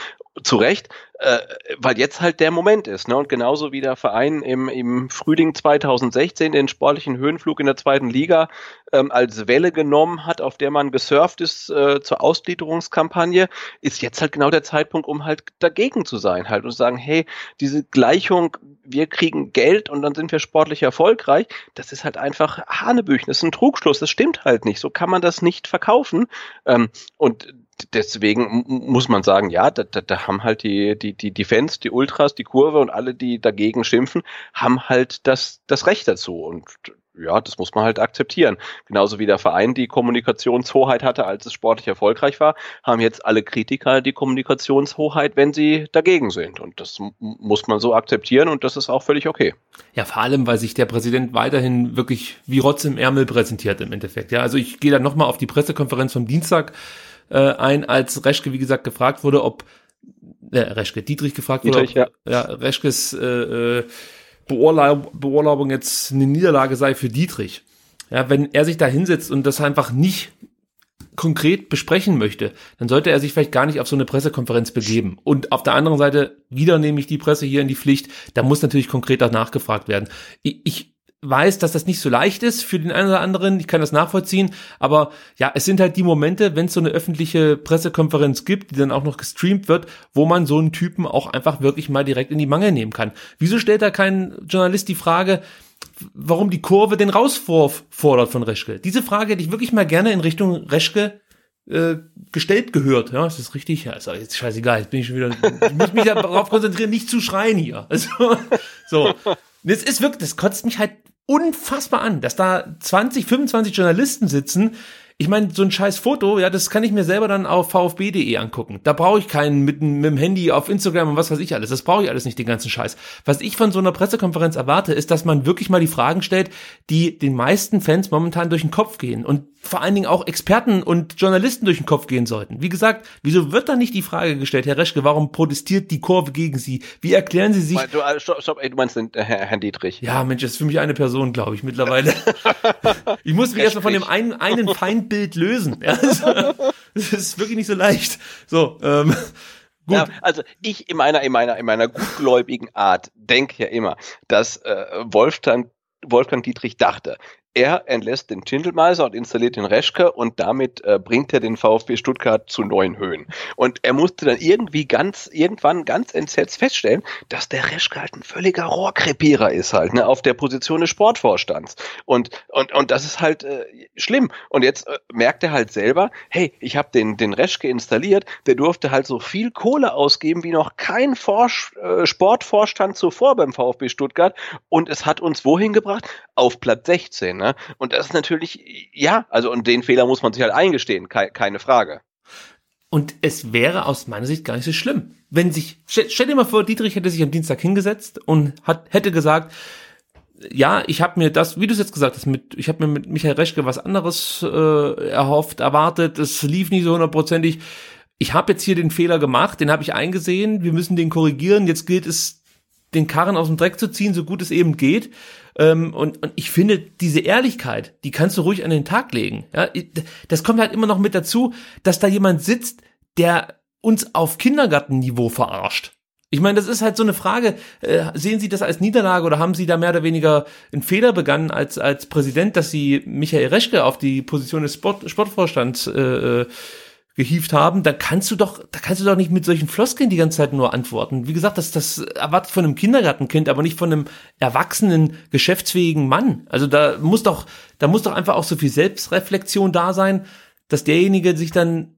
zu Recht, äh, weil jetzt halt der Moment ist. Ne? Und genauso wie der Verein im, im Frühling 2016 den sportlichen Höhenflug in der zweiten Liga ähm, als Welle genommen hat, auf der man gesurft ist äh, zur Ausgliederungskampagne, ist jetzt halt genau der Zeitpunkt, um halt dagegen zu sein halt und zu sagen, hey, diese Gleichung, wir kriegen Geld und dann sind wir sportlich erfolgreich, das ist halt einfach Hanebüchen, das ist ein Trugschluss, das stimmt halt nicht. So kann man das nicht verkaufen. Ähm, und deswegen muss man sagen, ja, da, da, da haben halt die, die, die, die Fans, die Ultras, die Kurve und alle, die dagegen schimpfen, haben halt das, das Recht dazu. Und ja, das muss man halt akzeptieren. Genauso wie der Verein die Kommunikationshoheit hatte, als es sportlich erfolgreich war, haben jetzt alle Kritiker die Kommunikationshoheit, wenn sie dagegen sind. Und das muss man so akzeptieren und das ist auch völlig okay. Ja, vor allem, weil sich der Präsident weiterhin wirklich wie Rotz im Ärmel präsentiert im Endeffekt. Ja, also ich gehe dann nochmal auf die Pressekonferenz vom Dienstag äh, ein, als Reschke, wie gesagt, gefragt wurde, ob äh, Reschke, Dietrich gefragt Dietrich, wurde, ob, ja. ja, Reschkes äh, äh, Beurlaub, Beurlaubung jetzt eine Niederlage sei für Dietrich. Ja, wenn er sich da hinsetzt und das einfach nicht konkret besprechen möchte, dann sollte er sich vielleicht gar nicht auf so eine Pressekonferenz begeben. Und auf der anderen Seite wieder nehme ich die Presse hier in die Pflicht. Da muss natürlich konkret nachgefragt werden. Ich, ich weiß, dass das nicht so leicht ist für den einen oder anderen. Ich kann das nachvollziehen. Aber ja, es sind halt die Momente, wenn es so eine öffentliche Pressekonferenz gibt, die dann auch noch gestreamt wird, wo man so einen Typen auch einfach wirklich mal direkt in die Mangel nehmen kann. Wieso stellt da kein Journalist die Frage, warum die Kurve den Rauswurf fordert von Reschke? Diese Frage hätte ich wirklich mal gerne in Richtung Reschke äh, gestellt gehört. Ja, ist das richtig? Ja, ist jetzt scheißegal. Jetzt bin ich schon wieder. Ich muss mich darauf konzentrieren, nicht zu schreien hier. Also, so. Das ist wirklich, das kotzt mich halt unfassbar an, dass da 20, 25 Journalisten sitzen ich meine, so ein scheiß Foto, ja, das kann ich mir selber dann auf vfb.de angucken. Da brauche ich keinen mit, mit dem Handy auf Instagram und was weiß ich alles. Das brauche ich alles nicht, den ganzen Scheiß. Was ich von so einer Pressekonferenz erwarte, ist, dass man wirklich mal die Fragen stellt, die den meisten Fans momentan durch den Kopf gehen und vor allen Dingen auch Experten und Journalisten durch den Kopf gehen sollten. Wie gesagt, wieso wird da nicht die Frage gestellt, Herr Reschke, warum protestiert die Kurve gegen Sie? Wie erklären Sie sich? Du, äh, stopp, stopp, ey, du meinst den äh, Herrn Dietrich. Ja, Mensch, das ist für mich eine Person, glaube ich, mittlerweile. ich muss mich erstmal von dem einen, einen Feindbild lösen. Ja, das ist wirklich nicht so leicht. So, ähm. Ja, also ich in meiner, in meiner, in meiner gutgläubigen Art denke ja immer, dass äh, Wolfgang, Wolfgang Dietrich dachte, er entlässt den Schindelmeiser und installiert den Reschke und damit äh, bringt er den VfB Stuttgart zu neuen Höhen. Und er musste dann irgendwie ganz, irgendwann ganz entsetzt feststellen, dass der Reschke halt ein völliger Rohrkrepierer ist halt, ne, auf der Position des Sportvorstands. Und, und, und das ist halt äh, schlimm. Und jetzt äh, merkt er halt selber, hey, ich habe den, den Reschke installiert, der durfte halt so viel Kohle ausgeben wie noch kein Forsch, äh, Sportvorstand zuvor beim VfB Stuttgart. Und es hat uns wohin gebracht? Auf Platz 16. Ne? Und das ist natürlich, ja, also und den Fehler muss man sich halt eingestehen, ke keine Frage. Und es wäre aus meiner Sicht gar nicht so schlimm, wenn sich, stell, stell dir mal vor, Dietrich hätte sich am Dienstag hingesetzt und hat, hätte gesagt, ja, ich habe mir das, wie du es jetzt gesagt hast, mit, ich habe mir mit Michael Reschke was anderes äh, erhofft, erwartet, es lief nicht so hundertprozentig. Ich habe jetzt hier den Fehler gemacht, den habe ich eingesehen, wir müssen den korrigieren, jetzt gilt es, den Karren aus dem Dreck zu ziehen, so gut es eben geht. Ähm, und, und ich finde, diese Ehrlichkeit, die kannst du ruhig an den Tag legen. Ja, das kommt halt immer noch mit dazu, dass da jemand sitzt, der uns auf Kindergartenniveau verarscht. Ich meine, das ist halt so eine Frage. Äh, sehen Sie das als Niederlage oder haben Sie da mehr oder weniger einen Fehler begangen als als Präsident, dass Sie Michael Reschke auf die Position des Sport, Sportvorstands äh, äh gehievt haben, da kannst du doch, da kannst du doch nicht mit solchen Floskeln die ganze Zeit nur antworten. Wie gesagt, das, das erwartet von einem Kindergartenkind, aber nicht von einem erwachsenen, geschäftsfähigen Mann. Also da muss doch, da muss doch einfach auch so viel Selbstreflexion da sein, dass derjenige sich dann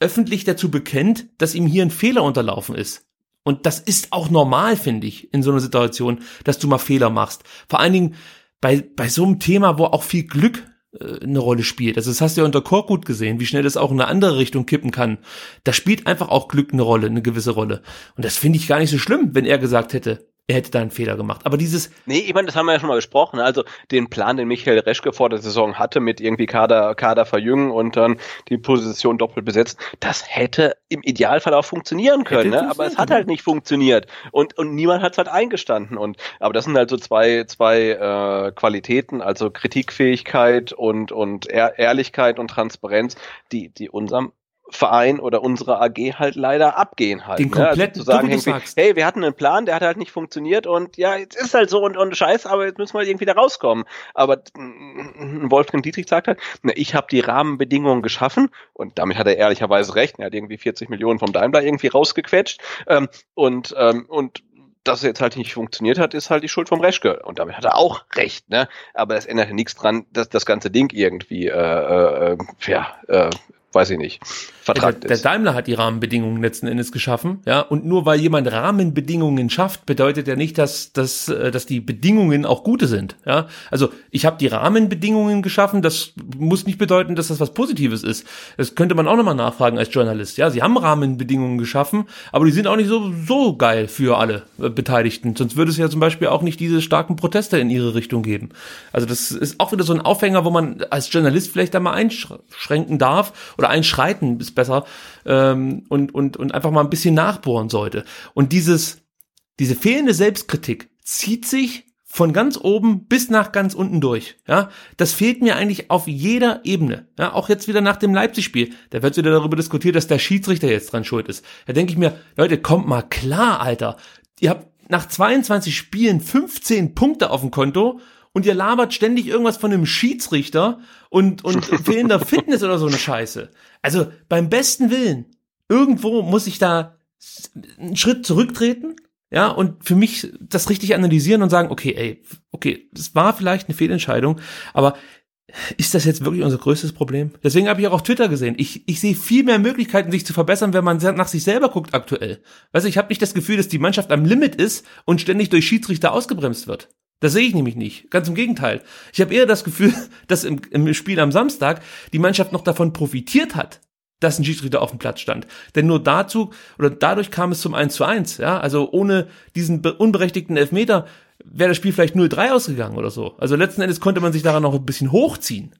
öffentlich dazu bekennt, dass ihm hier ein Fehler unterlaufen ist. Und das ist auch normal, finde ich, in so einer Situation, dass du mal Fehler machst. Vor allen Dingen bei, bei so einem Thema, wo auch viel Glück eine Rolle spielt. Also das hast du ja unter Korkut gesehen, wie schnell das auch in eine andere Richtung kippen kann. Da spielt einfach auch Glück eine Rolle, eine gewisse Rolle. Und das finde ich gar nicht so schlimm, wenn er gesagt hätte, er hätte da einen Fehler gemacht. Aber dieses. Nee, ich meine, das haben wir ja schon mal besprochen. Also den Plan, den Michael Reschke vor der Saison hatte, mit irgendwie Kader, Kader verjüngen und dann die Position doppelt besetzen, das hätte im Idealfall auch funktionieren können. Ne? Aber es hat halt nicht funktioniert. Und, und niemand hat es halt eingestanden. Und aber das sind halt so zwei, zwei äh, Qualitäten, also Kritikfähigkeit und, und Ehrlichkeit und Transparenz, die, die unserem Verein oder unsere AG halt leider abgehen halt. Den kompletten, ne? also zu sagen, irgendwie, hey, wir hatten einen Plan, der hat halt nicht funktioniert und ja, jetzt ist halt so und, und scheiße, aber jetzt müssen wir irgendwie da rauskommen. Aber Wolfgang Dietrich sagt halt, na, ich habe die Rahmenbedingungen geschaffen und damit hat er ehrlicherweise recht. Er hat irgendwie 40 Millionen vom Daimler irgendwie rausgequetscht ähm, und, ähm, und dass es jetzt halt nicht funktioniert hat, ist halt die Schuld vom Reschke. Und damit hat er auch recht, ne? Aber es ändert nichts dran, dass das ganze Ding irgendwie äh, äh, ja, äh, weiß ich nicht, vertragt der. Der Daimler hat die Rahmenbedingungen letzten Endes geschaffen, ja, und nur weil jemand Rahmenbedingungen schafft, bedeutet ja nicht, dass, dass, äh, dass die Bedingungen auch gute sind, ja. Also ich habe die Rahmenbedingungen geschaffen, das muss nicht bedeuten, dass das was Positives ist. Das könnte man auch nochmal nachfragen als Journalist, ja. Sie haben Rahmenbedingungen geschaffen, aber die sind auch nicht so, so geil für alle äh, Beteiligten. Sonst würde es ja zum Beispiel auch nicht diese starken Proteste in ihre Richtung geben. Also das ist auch wieder so ein Aufhänger, wo man als Journalist vielleicht da mal einschränken darf oder einschreiten ist besser ähm, und, und, und einfach mal ein bisschen nachbohren sollte. Und dieses, diese fehlende Selbstkritik zieht sich von ganz oben bis nach ganz unten durch. Ja, das fehlt mir eigentlich auf jeder Ebene. Ja, auch jetzt wieder nach dem Leipzig-Spiel. Da wird wieder darüber diskutiert, dass der Schiedsrichter jetzt dran schuld ist. Da denke ich mir, Leute, kommt mal klar, Alter. Ihr habt nach 22 Spielen 15 Punkte auf dem Konto und ihr labert ständig irgendwas von einem Schiedsrichter und, und fehlender Fitness oder so eine Scheiße. Also beim besten Willen, irgendwo muss ich da einen Schritt zurücktreten, ja, und für mich das richtig analysieren und sagen, okay, ey, okay, das war vielleicht eine Fehlentscheidung, aber ist das jetzt wirklich unser größtes Problem? Deswegen habe ich auch auf Twitter gesehen. Ich, ich sehe viel mehr Möglichkeiten, sich zu verbessern, wenn man nach sich selber guckt aktuell. Weißt du, ich habe nicht das Gefühl, dass die Mannschaft am Limit ist und ständig durch Schiedsrichter ausgebremst wird. Das sehe ich nämlich nicht. Ganz im Gegenteil. Ich habe eher das Gefühl, dass im, im Spiel am Samstag die Mannschaft noch davon profitiert hat, dass ein Schiedsrichter auf dem Platz stand. Denn nur dazu oder dadurch kam es zum 1 zu 1. Ja? Also ohne diesen unberechtigten Elfmeter wäre das Spiel vielleicht 0-3 ausgegangen oder so. Also letzten Endes konnte man sich daran noch ein bisschen hochziehen.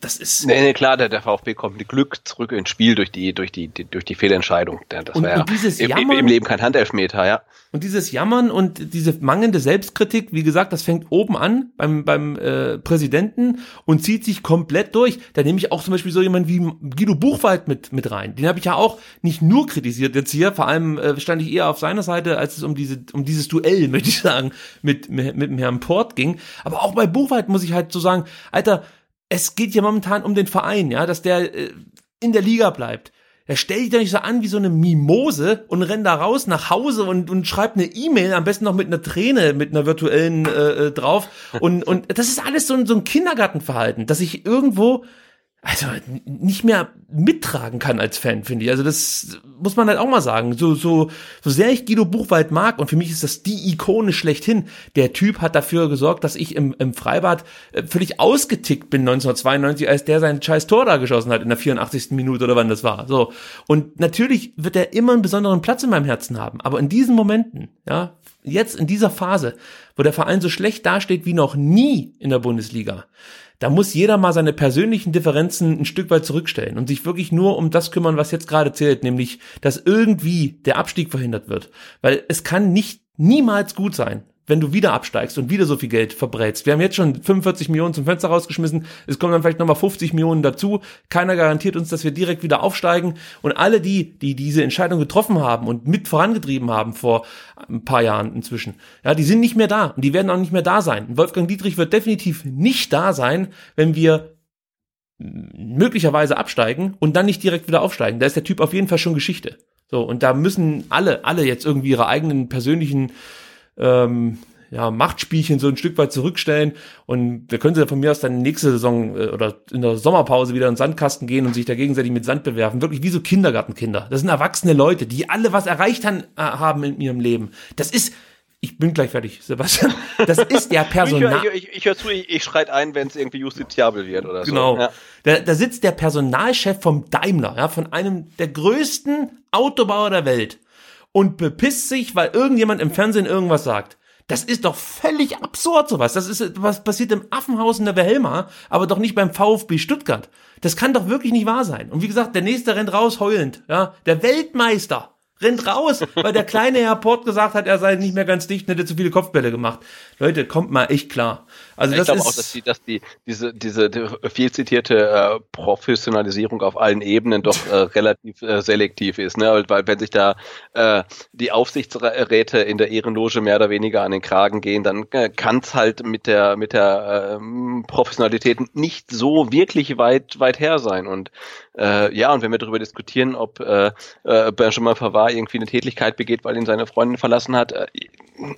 Das ist. Nee, nee, klar, der, der VfB kommt mit Glück zurück ins Spiel durch die, durch die, die durch die Fehlentscheidung. Das und, war und dieses ja Jammern, im, Leben kein Handelfmeter, ja. Und dieses Jammern und diese mangelnde Selbstkritik, wie gesagt, das fängt oben an beim, beim äh, Präsidenten und zieht sich komplett durch. Da nehme ich auch zum Beispiel so jemand wie Guido Buchwald mit, mit rein. Den habe ich ja auch nicht nur kritisiert jetzt hier, vor allem äh, stand ich eher auf seiner Seite, als es um diese, um dieses Duell, möchte ich sagen, mit, mit, mit dem Herrn Port ging. Aber auch bei Buchwald muss ich halt so sagen, Alter, es geht ja momentan um den Verein, ja, dass der äh, in der Liga bleibt. Er stellt dich doch nicht so an wie so eine Mimose und rennt da raus nach Hause und, und schreibt eine E-Mail, am besten noch mit einer Träne, mit einer virtuellen äh, äh drauf. Und, und das ist alles so ein, so ein Kindergartenverhalten, dass ich irgendwo also nicht mehr mittragen kann als Fan, finde ich. Also das muss man halt auch mal sagen. So, so, so sehr ich Guido Buchwald mag und für mich ist das die Ikone schlechthin. Der Typ hat dafür gesorgt, dass ich im, im Freibad äh, völlig ausgetickt bin 1992, als der sein scheiß Tor da geschossen hat in der 84. Minute oder wann das war. So. Und natürlich wird er immer einen besonderen Platz in meinem Herzen haben. Aber in diesen Momenten, ja, jetzt in dieser Phase, wo der Verein so schlecht dasteht wie noch nie in der Bundesliga, da muss jeder mal seine persönlichen Differenzen ein Stück weit zurückstellen und sich wirklich nur um das kümmern, was jetzt gerade zählt, nämlich, dass irgendwie der Abstieg verhindert wird. Weil es kann nicht niemals gut sein, wenn du wieder absteigst und wieder so viel Geld verbrätst. Wir haben jetzt schon 45 Millionen zum Fenster rausgeschmissen. Es kommen dann vielleicht nochmal 50 Millionen dazu. Keiner garantiert uns, dass wir direkt wieder aufsteigen. Und alle die, die diese Entscheidung getroffen haben und mit vorangetrieben haben vor ein paar Jahren inzwischen, ja, die sind nicht mehr da und die werden auch nicht mehr da sein. Wolfgang Dietrich wird definitiv nicht da sein, wenn wir möglicherweise absteigen und dann nicht direkt wieder aufsteigen. Da ist der Typ auf jeden Fall schon Geschichte. So, und da müssen alle, alle jetzt irgendwie ihre eigenen persönlichen ähm, ja, Machtspielchen so ein Stück weit zurückstellen und da können sie von mir aus dann nächste Saison äh, oder in der Sommerpause wieder in den Sandkasten gehen und sich da gegenseitig mit Sand bewerfen. Wirklich wie so Kindergartenkinder. Das sind erwachsene Leute, die alle was erreicht han, äh, haben in ihrem Leben. Das ist, ich bin gleich fertig, Sebastian. Das ist der Personal. ich, ich, ich, höre zu, ich, ich schreit ein, wenn es irgendwie justiziabel wird oder so. Genau. Ja. Da, da sitzt der Personalchef vom Daimler, ja, von einem der größten Autobauer der Welt und bepisst sich, weil irgendjemand im Fernsehen irgendwas sagt. Das ist doch völlig absurd sowas. Das ist was passiert im Affenhaus in der Wilhelma, aber doch nicht beim VfB Stuttgart. Das kann doch wirklich nicht wahr sein. Und wie gesagt, der nächste rennt raus heulend, ja, der Weltmeister rennt raus, weil der kleine Herr Port gesagt hat, er sei nicht mehr ganz dicht und hätte zu viele Kopfbälle gemacht. Leute, kommt mal echt klar. Also ich das glaube ist auch, dass die, dass die diese diese viel zitierte äh, Professionalisierung auf allen Ebenen doch äh, relativ äh, selektiv ist, ne? Weil wenn sich da äh, die Aufsichtsräte in der Ehrenloge mehr oder weniger an den Kragen gehen, dann äh, kann es halt mit der mit der äh, Professionalität nicht so wirklich weit weit her sein. Und äh, ja, und wenn wir darüber diskutieren, ob äh, äh, Benjamin Pavard irgendwie eine Tätigkeit begeht, weil ihn seine Freundin verlassen hat, äh,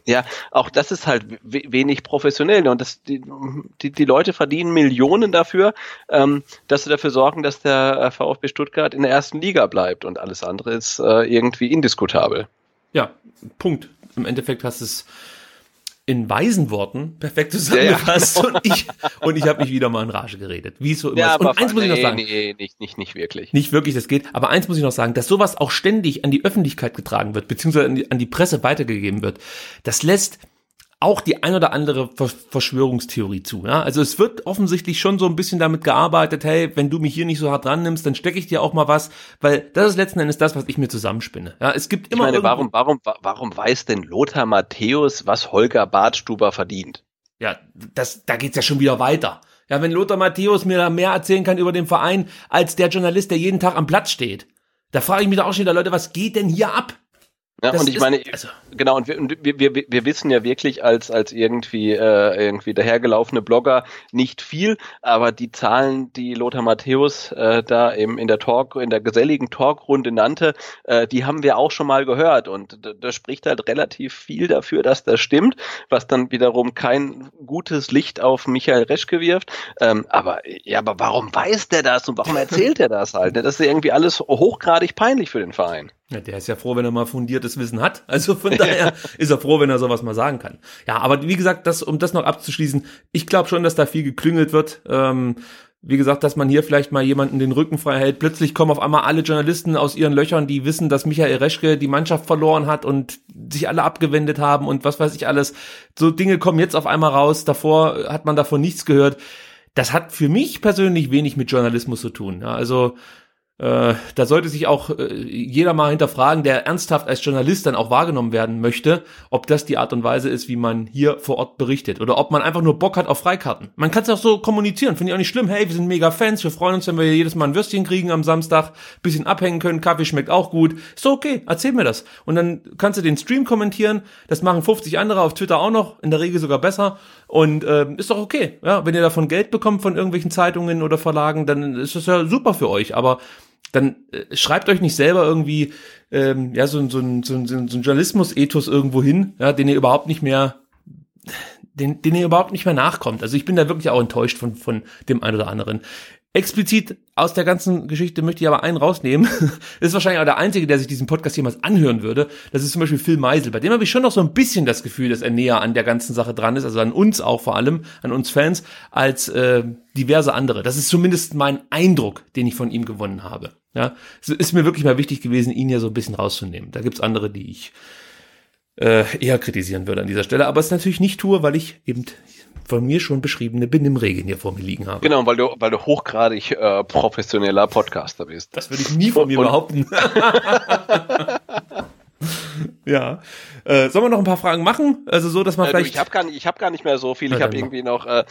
ja, auch das ist halt wenig professionell und das, die, die, die Leute verdienen Millionen dafür, ähm, dass sie dafür sorgen, dass der äh, VfB Stuttgart in der ersten Liga bleibt und alles andere ist äh, irgendwie indiskutabel. Ja, Punkt. Im Endeffekt hast es in weisen Worten perfekt zusammengefasst ja, genau. und ich und ich habe mich wieder mal in Rage geredet. Wie so immer. Ja, und eins muss nee, ich noch sagen. Nee, nicht, nicht, nicht wirklich. Nicht wirklich, das geht. Aber eins muss ich noch sagen, dass sowas auch ständig an die Öffentlichkeit getragen wird, beziehungsweise an die, an die Presse weitergegeben wird. Das lässt auch die ein oder andere Verschwörungstheorie zu. Ja? Also es wird offensichtlich schon so ein bisschen damit gearbeitet, hey, wenn du mich hier nicht so hart dran nimmst, dann stecke ich dir auch mal was, weil das ist letzten Endes das, was ich mir zusammenspinne. Ja, es gibt immer. Ich meine, warum, warum, warum weiß denn Lothar Matthäus, was Holger Bartstuber verdient? Ja, das, da geht's ja schon wieder weiter. Ja, wenn Lothar Matthäus mir da mehr erzählen kann über den Verein, als der Journalist, der jeden Tag am Platz steht. Da frage ich mich da auch schon wieder, Leute, was geht denn hier ab? Ja, das und ich meine, also genau, und wir, und wir, wir, wir wissen ja wirklich als, als irgendwie, äh, irgendwie dahergelaufene Blogger nicht viel, aber die Zahlen, die Lothar Matthäus äh, da im, in der Talk, in der geselligen Talkrunde nannte, äh, die haben wir auch schon mal gehört. Und da spricht halt relativ viel dafür, dass das stimmt, was dann wiederum kein gutes Licht auf Michael Reschke wirft. Ähm, aber ja, aber warum weiß der das und warum erzählt er das halt? Das ist irgendwie alles hochgradig peinlich für den Verein. Ja, der ist ja froh, wenn er mal fundiertes Wissen hat. Also von daher ist er froh, wenn er sowas mal sagen kann. Ja, aber wie gesagt, das, um das noch abzuschließen, ich glaube schon, dass da viel geklüngelt wird. Ähm, wie gesagt, dass man hier vielleicht mal jemanden den Rücken frei hält. Plötzlich kommen auf einmal alle Journalisten aus ihren Löchern, die wissen, dass Michael Reschke die Mannschaft verloren hat und sich alle abgewendet haben und was weiß ich alles. So Dinge kommen jetzt auf einmal raus. Davor hat man davon nichts gehört. Das hat für mich persönlich wenig mit Journalismus zu tun. Ja, also äh, da sollte sich auch äh, jeder mal hinterfragen, der ernsthaft als Journalist dann auch wahrgenommen werden möchte, ob das die Art und Weise ist, wie man hier vor Ort berichtet oder ob man einfach nur Bock hat auf Freikarten. Man kann es auch so kommunizieren, finde ich auch nicht schlimm. Hey, wir sind mega Fans, wir freuen uns, wenn wir jedes Mal ein Würstchen kriegen am Samstag, bisschen abhängen können, Kaffee schmeckt auch gut. Ist so okay, erzähl mir das. Und dann kannst du den Stream kommentieren, das machen 50 andere auf Twitter auch noch, in der Regel sogar besser. Und äh, ist doch okay. Ja, wenn ihr davon Geld bekommt von irgendwelchen Zeitungen oder Verlagen, dann ist das ja super für euch. Aber dann äh, schreibt euch nicht selber irgendwie ähm, ja so, so, so, so, so ein Journalismus-Ethos irgendwo hin, ja, den ihr überhaupt nicht mehr den, den ihr überhaupt nicht mehr nachkommt. Also ich bin da wirklich auch enttäuscht von, von dem einen oder anderen. Explizit aus der ganzen Geschichte möchte ich aber einen rausnehmen. ist wahrscheinlich auch der Einzige, der sich diesen Podcast jemals anhören würde. Das ist zum Beispiel Phil Meisel. Bei dem habe ich schon noch so ein bisschen das Gefühl, dass er näher an der ganzen Sache dran ist, also an uns auch vor allem, an uns Fans, als äh, diverse andere. Das ist zumindest mein Eindruck, den ich von ihm gewonnen habe. Ja, es ist mir wirklich mal wichtig gewesen, ihn ja so ein bisschen rauszunehmen. Da gibt's andere, die ich äh, eher kritisieren würde an dieser Stelle, aber es natürlich nicht tue, weil ich eben von mir schon beschriebene Benimmregeln hier vor mir liegen habe. Genau, weil du, weil du hochgradig äh, professioneller Podcaster bist. Das würde ich nie von mir und, behaupten. ja. Äh, sollen wir noch ein paar Fragen machen? Also so, dass man äh, vielleicht. Ich habe gar, nicht, ich hab gar nicht mehr so viel. ich habe irgendwie noch äh,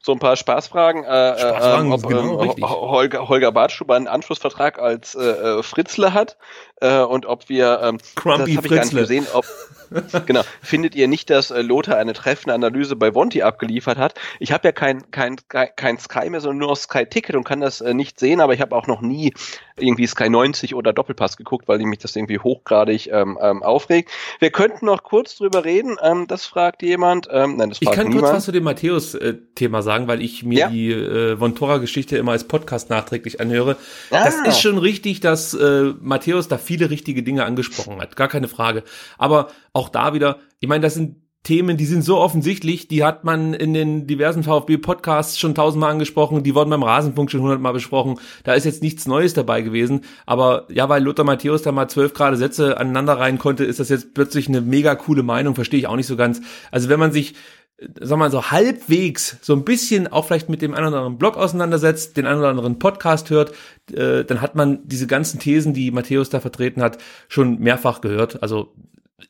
so ein paar Spaßfragen. Äh, äh Spaßfragen ähm, ob genau, ähm, Holger, Holger Bartschuber einen Anschlussvertrag als äh, äh, Fritzle hat äh, und ob wir. Ähm, Crumpy das habe ich gar nicht gesehen. Ob, genau. Findet ihr nicht, dass äh, Lothar eine treffende Analyse bei Vonti abgeliefert hat? Ich habe ja kein, kein, kein Sky mehr, sondern nur Sky Ticket und kann das äh, nicht sehen, aber ich habe auch noch nie irgendwie Sky 90 oder Doppelpass geguckt, weil mich das irgendwie hochgradig ähm, ähm, aufregt. Wir könnten noch kurz drüber reden, ähm, das fragt jemand. Ähm, nein, das fragt ich kann niemand. kurz was zu dem Matthäus-Thema sagen, weil ich mir ja? die äh, Vontora-Geschichte immer als Podcast nachträglich anhöre. Ah. Das ist schon richtig, dass äh, Matthäus da viele richtige Dinge angesprochen hat, gar keine Frage. Aber auch da wieder, ich meine, das sind Themen, die sind so offensichtlich, die hat man in den diversen VfB-Podcasts schon tausendmal angesprochen, die wurden beim Rasenfunk schon hundertmal besprochen. Da ist jetzt nichts Neues dabei gewesen. Aber ja, weil Lothar Matthäus da mal zwölf gerade Sätze aneinander rein konnte, ist das jetzt plötzlich eine mega coole Meinung, verstehe ich auch nicht so ganz. Also wenn man sich sag mal so halbwegs so ein bisschen auch vielleicht mit dem einen oder anderen Blog auseinandersetzt, den einen oder anderen Podcast hört, äh, dann hat man diese ganzen Thesen, die Matthäus da vertreten hat, schon mehrfach gehört. Also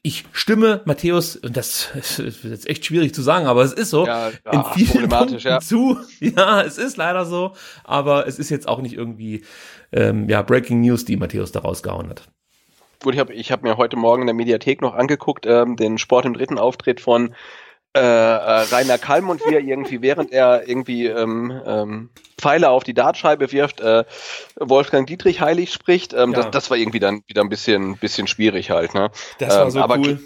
ich stimme Matthäus, und das ist jetzt echt schwierig zu sagen, aber es ist so, ja, ja, in vielen Punkten ja. zu. Ja, es ist leider so, aber es ist jetzt auch nicht irgendwie ähm, ja, Breaking News, die Matthäus da rausgehauen hat. Gut, ich habe ich hab mir heute Morgen in der Mediathek noch angeguckt, ähm, den Sport im dritten Auftritt von äh, äh, Rainer Kalmund, wie er irgendwie, während er irgendwie ähm, ähm, Pfeile auf die Dartscheibe wirft, äh, Wolfgang Dietrich heilig spricht. Ähm, ja. das, das war irgendwie dann wieder ein bisschen, bisschen schwierig halt. Ne? Das war so ähm, aber, cool.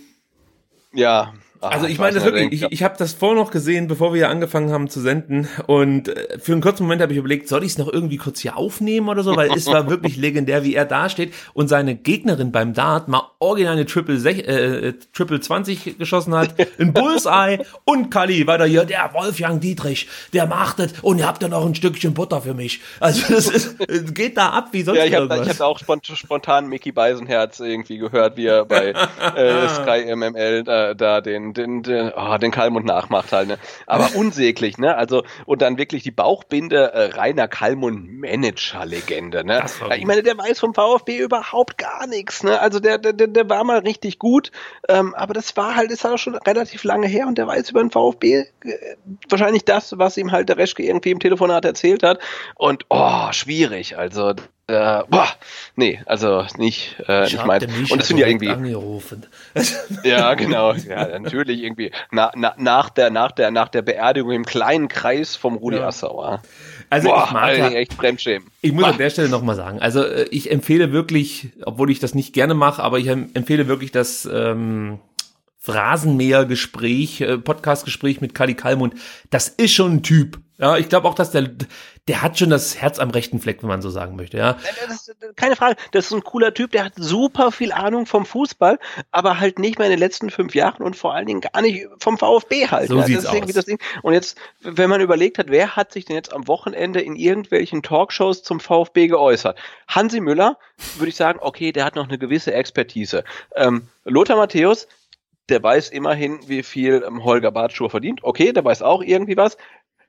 Ja, also ich meine das wirklich, ich, ich habe das vorher noch gesehen, bevor wir hier angefangen haben zu senden. Und äh, für einen kurzen Moment habe ich überlegt, soll ich es noch irgendwie kurz hier aufnehmen oder so, weil es war wirklich legendär, wie er da steht und seine Gegnerin beim Dart mal original eine Triple, äh, Triple 20 geschossen hat, ein Bullseye und Kali weiter hier, der Wolfgang Dietrich, der macht es und ihr habt dann noch ein Stückchen Butter für mich. Also das ist, geht da ab wie sonst Ja, ich habe hab auch spontan Mickey Beisenherz irgendwie gehört, wie er bei äh, Sky MML da, da den den, den, oh, den Kalmund nachmacht halt, ne? Aber unsäglich, ne? Also, und dann wirklich die Bauchbinde äh, Rainer Kalmund Manager-Legende, ne? Ich meine, der weiß vom VfB überhaupt gar nichts, ne? Also der, der, der war mal richtig gut, ähm, aber das war halt, ist halt schon relativ lange her und der weiß über den VfB äh, wahrscheinlich das, was ihm halt der Reschke irgendwie im Telefonat erzählt hat. Und oh, schwierig. Also äh, boah, nee, also nicht, äh, ich nicht meins. Und das sind ja irgendwie. Angerufen. ja, genau. Ja, natürlich irgendwie na, na, nach der nach der nach der Beerdigung im kleinen Kreis vom Rudi ja. Assauer. Also boah, ich mag Alter, echt Fremdschämen. Ich muss boah. an der Stelle nochmal sagen, also äh, ich empfehle wirklich, obwohl ich das nicht gerne mache, aber ich empfehle wirklich das ähm, Phrasenmäher-Gespräch, äh, Podcast-Gespräch mit Kali Kalmund. Das ist schon ein Typ. Ja, ich glaube auch, dass der, der hat schon das Herz am rechten Fleck, wenn man so sagen möchte, ja. Das ist, keine Frage. Das ist ein cooler Typ, der hat super viel Ahnung vom Fußball, aber halt nicht mehr in den letzten fünf Jahren und vor allen Dingen gar nicht vom VfB halt. So ja. sieht's aus. Und jetzt, wenn man überlegt hat, wer hat sich denn jetzt am Wochenende in irgendwelchen Talkshows zum VfB geäußert? Hansi Müller, würde ich sagen, okay, der hat noch eine gewisse Expertise. Ähm, Lothar Matthäus, der weiß immerhin, wie viel ähm, Holger Bartschur verdient. Okay, der weiß auch irgendwie was.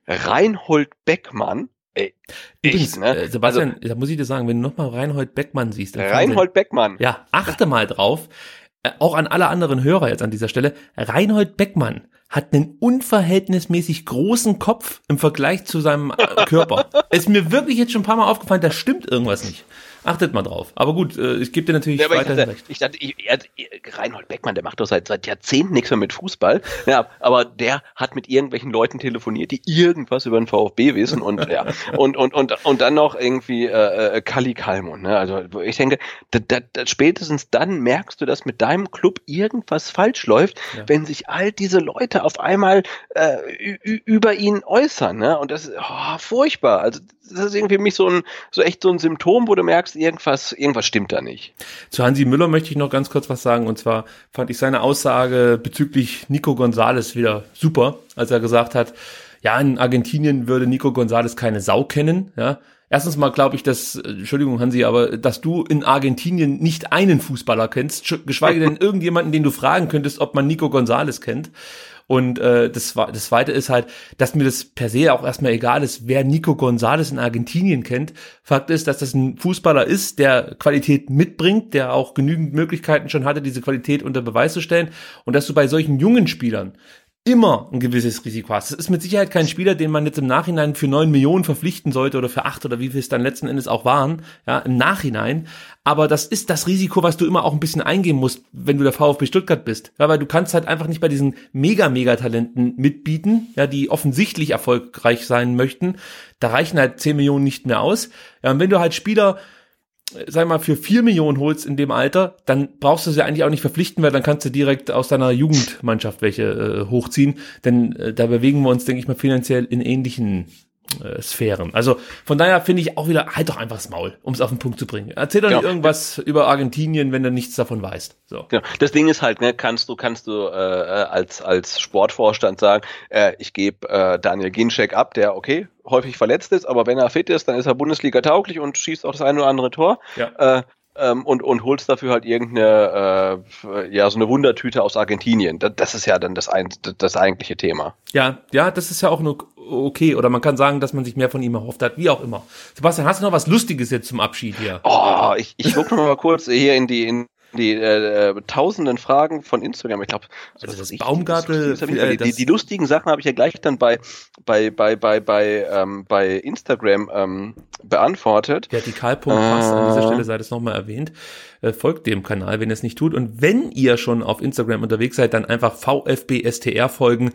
Reinhold Beckmann, ey, Übrigens, echt, ne? äh, Sebastian, da muss ich dir sagen, wenn du nochmal Reinhold Beckmann siehst, Reinhold Beckmann. Ja, achte mal drauf, äh, auch an alle anderen Hörer jetzt an dieser Stelle, Reinhold Beckmann hat einen unverhältnismäßig großen Kopf im Vergleich zu seinem äh, Körper. ist mir wirklich jetzt schon ein paar Mal aufgefallen, da stimmt irgendwas nicht. Achtet mal drauf. Aber gut, äh, ich gebe dir natürlich Ja, aber ich weiterhin dachte, recht. ich dachte ich, er, Reinhold Beckmann, der macht doch seit, seit Jahrzehnten nichts mehr mit Fußball. Ja, aber der hat mit irgendwelchen Leuten telefoniert, die irgendwas über den VfB wissen und ja und und und und dann noch irgendwie äh, äh, Kali Kalmund. Ne? Also ich denke, da, da, da, spätestens dann merkst du, dass mit deinem Club irgendwas falsch läuft, Ja. wenn sich all diese Leute auf einmal äh, über ihn äußern. Ne? Und das ist oh, furchtbar. Also das ist irgendwie für mich so ein so echt so ein Symptom, wo du merkst, irgendwas irgendwas stimmt da nicht. Zu Hansi Müller möchte ich noch ganz kurz was sagen. Und zwar fand ich seine Aussage bezüglich Nico Gonzalez wieder super, als er gesagt hat, ja, in Argentinien würde Nico Gonzalez keine Sau kennen. Ja, erstens mal glaube ich, dass, Entschuldigung Hansi, aber dass du in Argentinien nicht einen Fußballer kennst, sch- geschweige denn irgendjemanden, den du fragen könntest, ob man Nico Gonzalez kennt. Und äh, das, das Zweite ist halt, dass mir das per se auch erstmal egal ist, wer Nico Gonzalez in Argentinien kennt. Fakt ist, dass das ein Fußballer ist, der Qualität mitbringt, der auch genügend Möglichkeiten schon hatte, diese Qualität unter Beweis zu stellen. Und dass du bei solchen jungen Spielern immer ein gewisses Risiko hast. Das ist mit Sicherheit kein Spieler, den man jetzt im Nachhinein für neun Millionen verpflichten sollte oder für acht oder wie viel es dann letzten Endes auch waren, ja, im Nachhinein. Aber das ist das Risiko, was du immer auch ein bisschen eingehen musst, wenn du der VfB Stuttgart bist. Ja, weil du kannst halt einfach nicht bei diesen mega, mega Talenten mitbieten, ja, die offensichtlich erfolgreich sein möchten. Da reichen halt zehn Millionen nicht mehr aus. Ja, und wenn du halt Spieler sag mal, für vier Millionen holst in dem Alter, dann brauchst du sie eigentlich auch nicht verpflichten, weil dann kannst du direkt aus deiner Jugendmannschaft welche äh, hochziehen. Denn äh, da bewegen wir uns, denke ich mal, finanziell in ähnlichen äh, Sphären. Also von daher finde ich auch wieder, halt doch einfach das Maul, um es auf den Punkt zu bringen. Erzähl doch Ja. nicht irgendwas über Argentinien, wenn du nichts davon weißt. So. Genau. Das Ding ist halt, ne, kannst du, kannst du äh, äh, als, als Sportvorstand sagen, äh, ich gebe äh, Daniel Ginczek ab, der okay, häufig verletzt ist, aber wenn er fit ist, dann ist er Bundesliga tauglich und schießt auch das eine oder andere Tor. Ja. Äh, ähm, und, und holst dafür halt irgendeine, äh, ja, so eine Wundertüte aus Argentinien. Das, das ist ja dann das, ein, das eigentliche Thema. Ja, ja, das ist ja auch nur okay. Oder man kann sagen, dass man sich mehr von ihm erhofft hat, wie auch immer. Sebastian, hast du noch was Lustiges jetzt zum Abschied hier? Oh, ich, ich gucke noch mal kurz hier in die, in die äh, äh, tausenden Fragen von Instagram. Ich glaube, Also das Baumgartel- die, äh, die, das- die lustigen Sachen habe ich ja gleich dann bei bei bei bei bei ähm, bei Instagram ähm, beantwortet. Vertikalpunkt.pass, an dieser Äh. Stelle sei das nochmal erwähnt. Äh, folgt dem Kanal, wenn ihr es nicht tut. Und wenn ihr schon auf Instagram unterwegs seid, dann einfach VfBSTR folgen.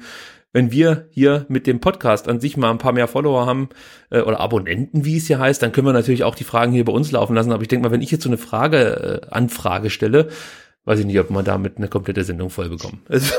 Wenn wir hier mit dem Podcast an sich mal ein paar mehr Follower haben äh, oder Abonnenten, wie es hier heißt, dann können wir natürlich auch die Fragen hier bei uns laufen lassen. Aber ich denke mal, wenn ich jetzt so eine Frage, äh, Anfrage stelle, weiß ich nicht, ob man damit eine komplette Sendung voll bekommt. Also,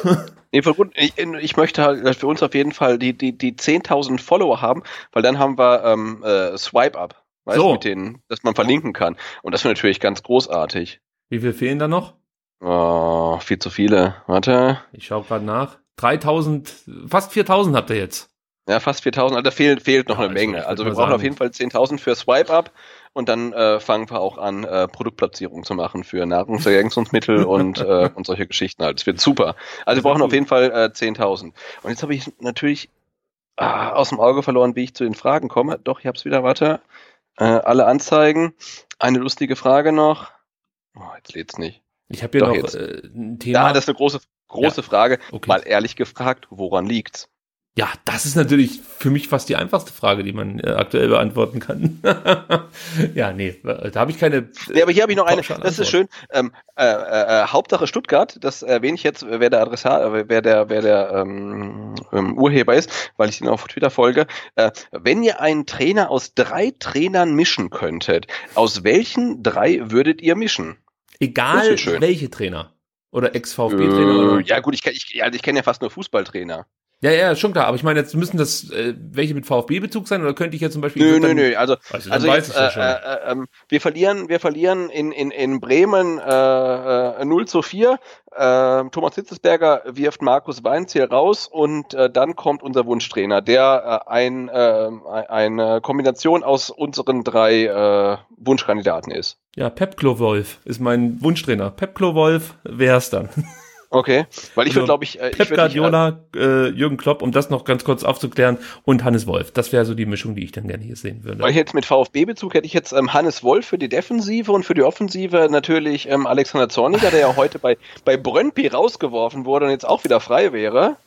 Nee, voll gut. Ich, ich möchte halt dass wir uns auf jeden Fall die die die 10.000 Follower haben, weil dann haben wir ähm, äh, Swipe Up, weißt So. mit denen, dass man verlinken kann. Und das wäre natürlich ganz großartig. wie viel fehlen da noch? Oh, viel zu viele. Warte. Ich schaue gerade nach. 3000, fast 4000 habt ihr jetzt. Ja, fast 4000, also da fehlt, fehlt noch Ja, eine Menge. Also wir brauchen sagen- auf jeden Fall 10.000 für Swipe Up und dann äh, fangen wir auch an, äh, Produktplatzierung zu machen für Nahrungsergänzungsmittel und, äh, und solche Geschichten halt. Das wird super. Also wir brauchen auf jeden Fall äh, 10.000. Und jetzt habe ich natürlich ah, aus dem Auge verloren, wie ich zu den Fragen komme. Doch, ich habe es wieder, warte. Äh, alle Anzeigen. Eine lustige Frage noch. Oh, jetzt lädt's nicht. Ich habe hier Doch, noch jetzt. äh, ein Thema. Ja, das ist eine große, große Frage. okay. Mal ehrlich gefragt, woran liegt's? Ja, das ist natürlich für mich fast die einfachste Frage, die man äh, aktuell beantworten kann. ja, nee, äh, da habe ich keine. Nee, aber hier habe ich noch eine, das ist schön. Ähm, äh, äh, äh, Hauptsache Stuttgart, das erwähne ich jetzt, wer der Adressat, äh, wer der, wer der ähm, ähm, Urheber ist, weil ich ihn auf Twitter folge. Äh, wenn ihr einen Trainer aus drei Trainern mischen könntet, aus welchen drei würdet ihr mischen? Egal welche Trainer oder Ex-VfB-Trainer Äh, oder ja gut, ich, ich, ja, ich kenne ja fast nur Fußballtrainer. Ja, ja, schon klar. Aber ich meine, jetzt müssen das äh, welche mit VfB-Bezug sein oder könnte ich jetzt zum Beispiel. Nö, nö, nö. Also, also, also jetzt, äh, äh, äh, ähm, wir verlieren, wir verlieren in, in, in Bremen äh, äh, 0 zu 4. Äh, Thomas Hitzesberger wirft Markus Weinziel raus und äh, dann kommt unser Wunschtrainer, der äh, ein, äh, eine Kombination aus unseren drei äh, Wunschkandidaten ist. Ja, Pepklo Wolf ist mein Wunschtrainer. Pepklo Wolf wär's dann. Okay, weil ich also, würde, glaube ich, äh, Pep Guardiola, äh, Jürgen Klopp, um das noch ganz kurz aufzuklären, und Hannes Wolf. Das wäre so die Mischung, die ich dann gerne hier sehen würde. Weil ich jetzt mit VfB-Bezug hätte ich jetzt ähm, Hannes Wolf für die Defensive und für die Offensive natürlich ähm, Alexander Zorniger, der ja heute bei, bei Brøndby rausgeworfen wurde und jetzt auch wieder frei wäre.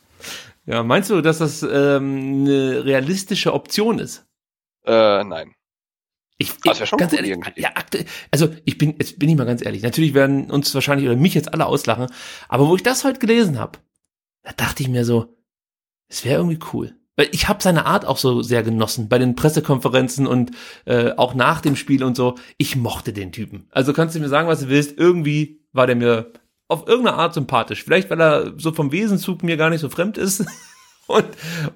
Ja, meinst du, dass das ähm, eine realistische Option ist? Äh, nein. Ich, das wäre schon ganz ehrlich, irgendwie. ja, also ich bin, jetzt bin ich mal ganz ehrlich. Natürlich werden uns wahrscheinlich oder mich jetzt alle auslachen, aber wo ich das heute gelesen habe, da dachte ich mir so, es wäre irgendwie cool. Weil ich habe seine Art auch so sehr genossen bei den Pressekonferenzen und äh, auch nach dem Spiel und so. Ich mochte den Typen. Also kannst du mir sagen, was du willst. Irgendwie war der mir auf irgendeine Art sympathisch. Vielleicht, weil er so vom Wesenzug mir gar nicht so fremd ist. und,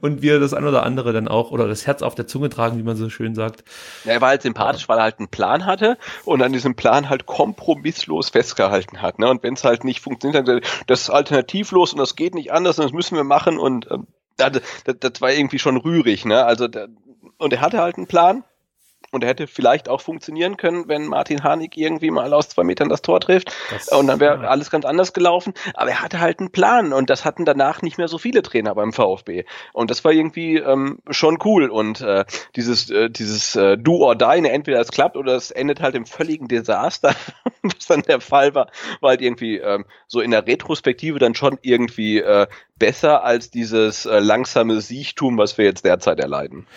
und wir das ein oder andere dann auch, oder das Herz auf der Zunge tragen, wie man so schön sagt. Ja, er war halt sympathisch, weil er halt einen Plan hatte und an diesem Plan halt kompromisslos festgehalten hat. Ne? Und wenn es halt nicht funktioniert, dann das ist alternativlos und das geht nicht anders und das müssen wir machen und ähm, das, das, das war irgendwie schon rührig. Ne? Also da, und er hatte halt einen Plan und er hätte vielleicht auch funktionieren können, wenn Martin Harnik irgendwie mal aus zwei Metern das Tor trifft. Das, und dann wäre ja. alles ganz anders gelaufen. Aber er hatte halt einen Plan und das hatten danach nicht mehr so viele Trainer beim VfB. Und das war irgendwie ähm, schon cool. Und äh, dieses, äh, dieses äh, Do or Die, ne, entweder es klappt oder es endet halt im völligen Desaster, was dann der Fall war, war halt irgendwie ähm, so in der Retrospektive dann schon irgendwie äh, besser als dieses äh, langsame Siechtum, was wir jetzt derzeit erleiden.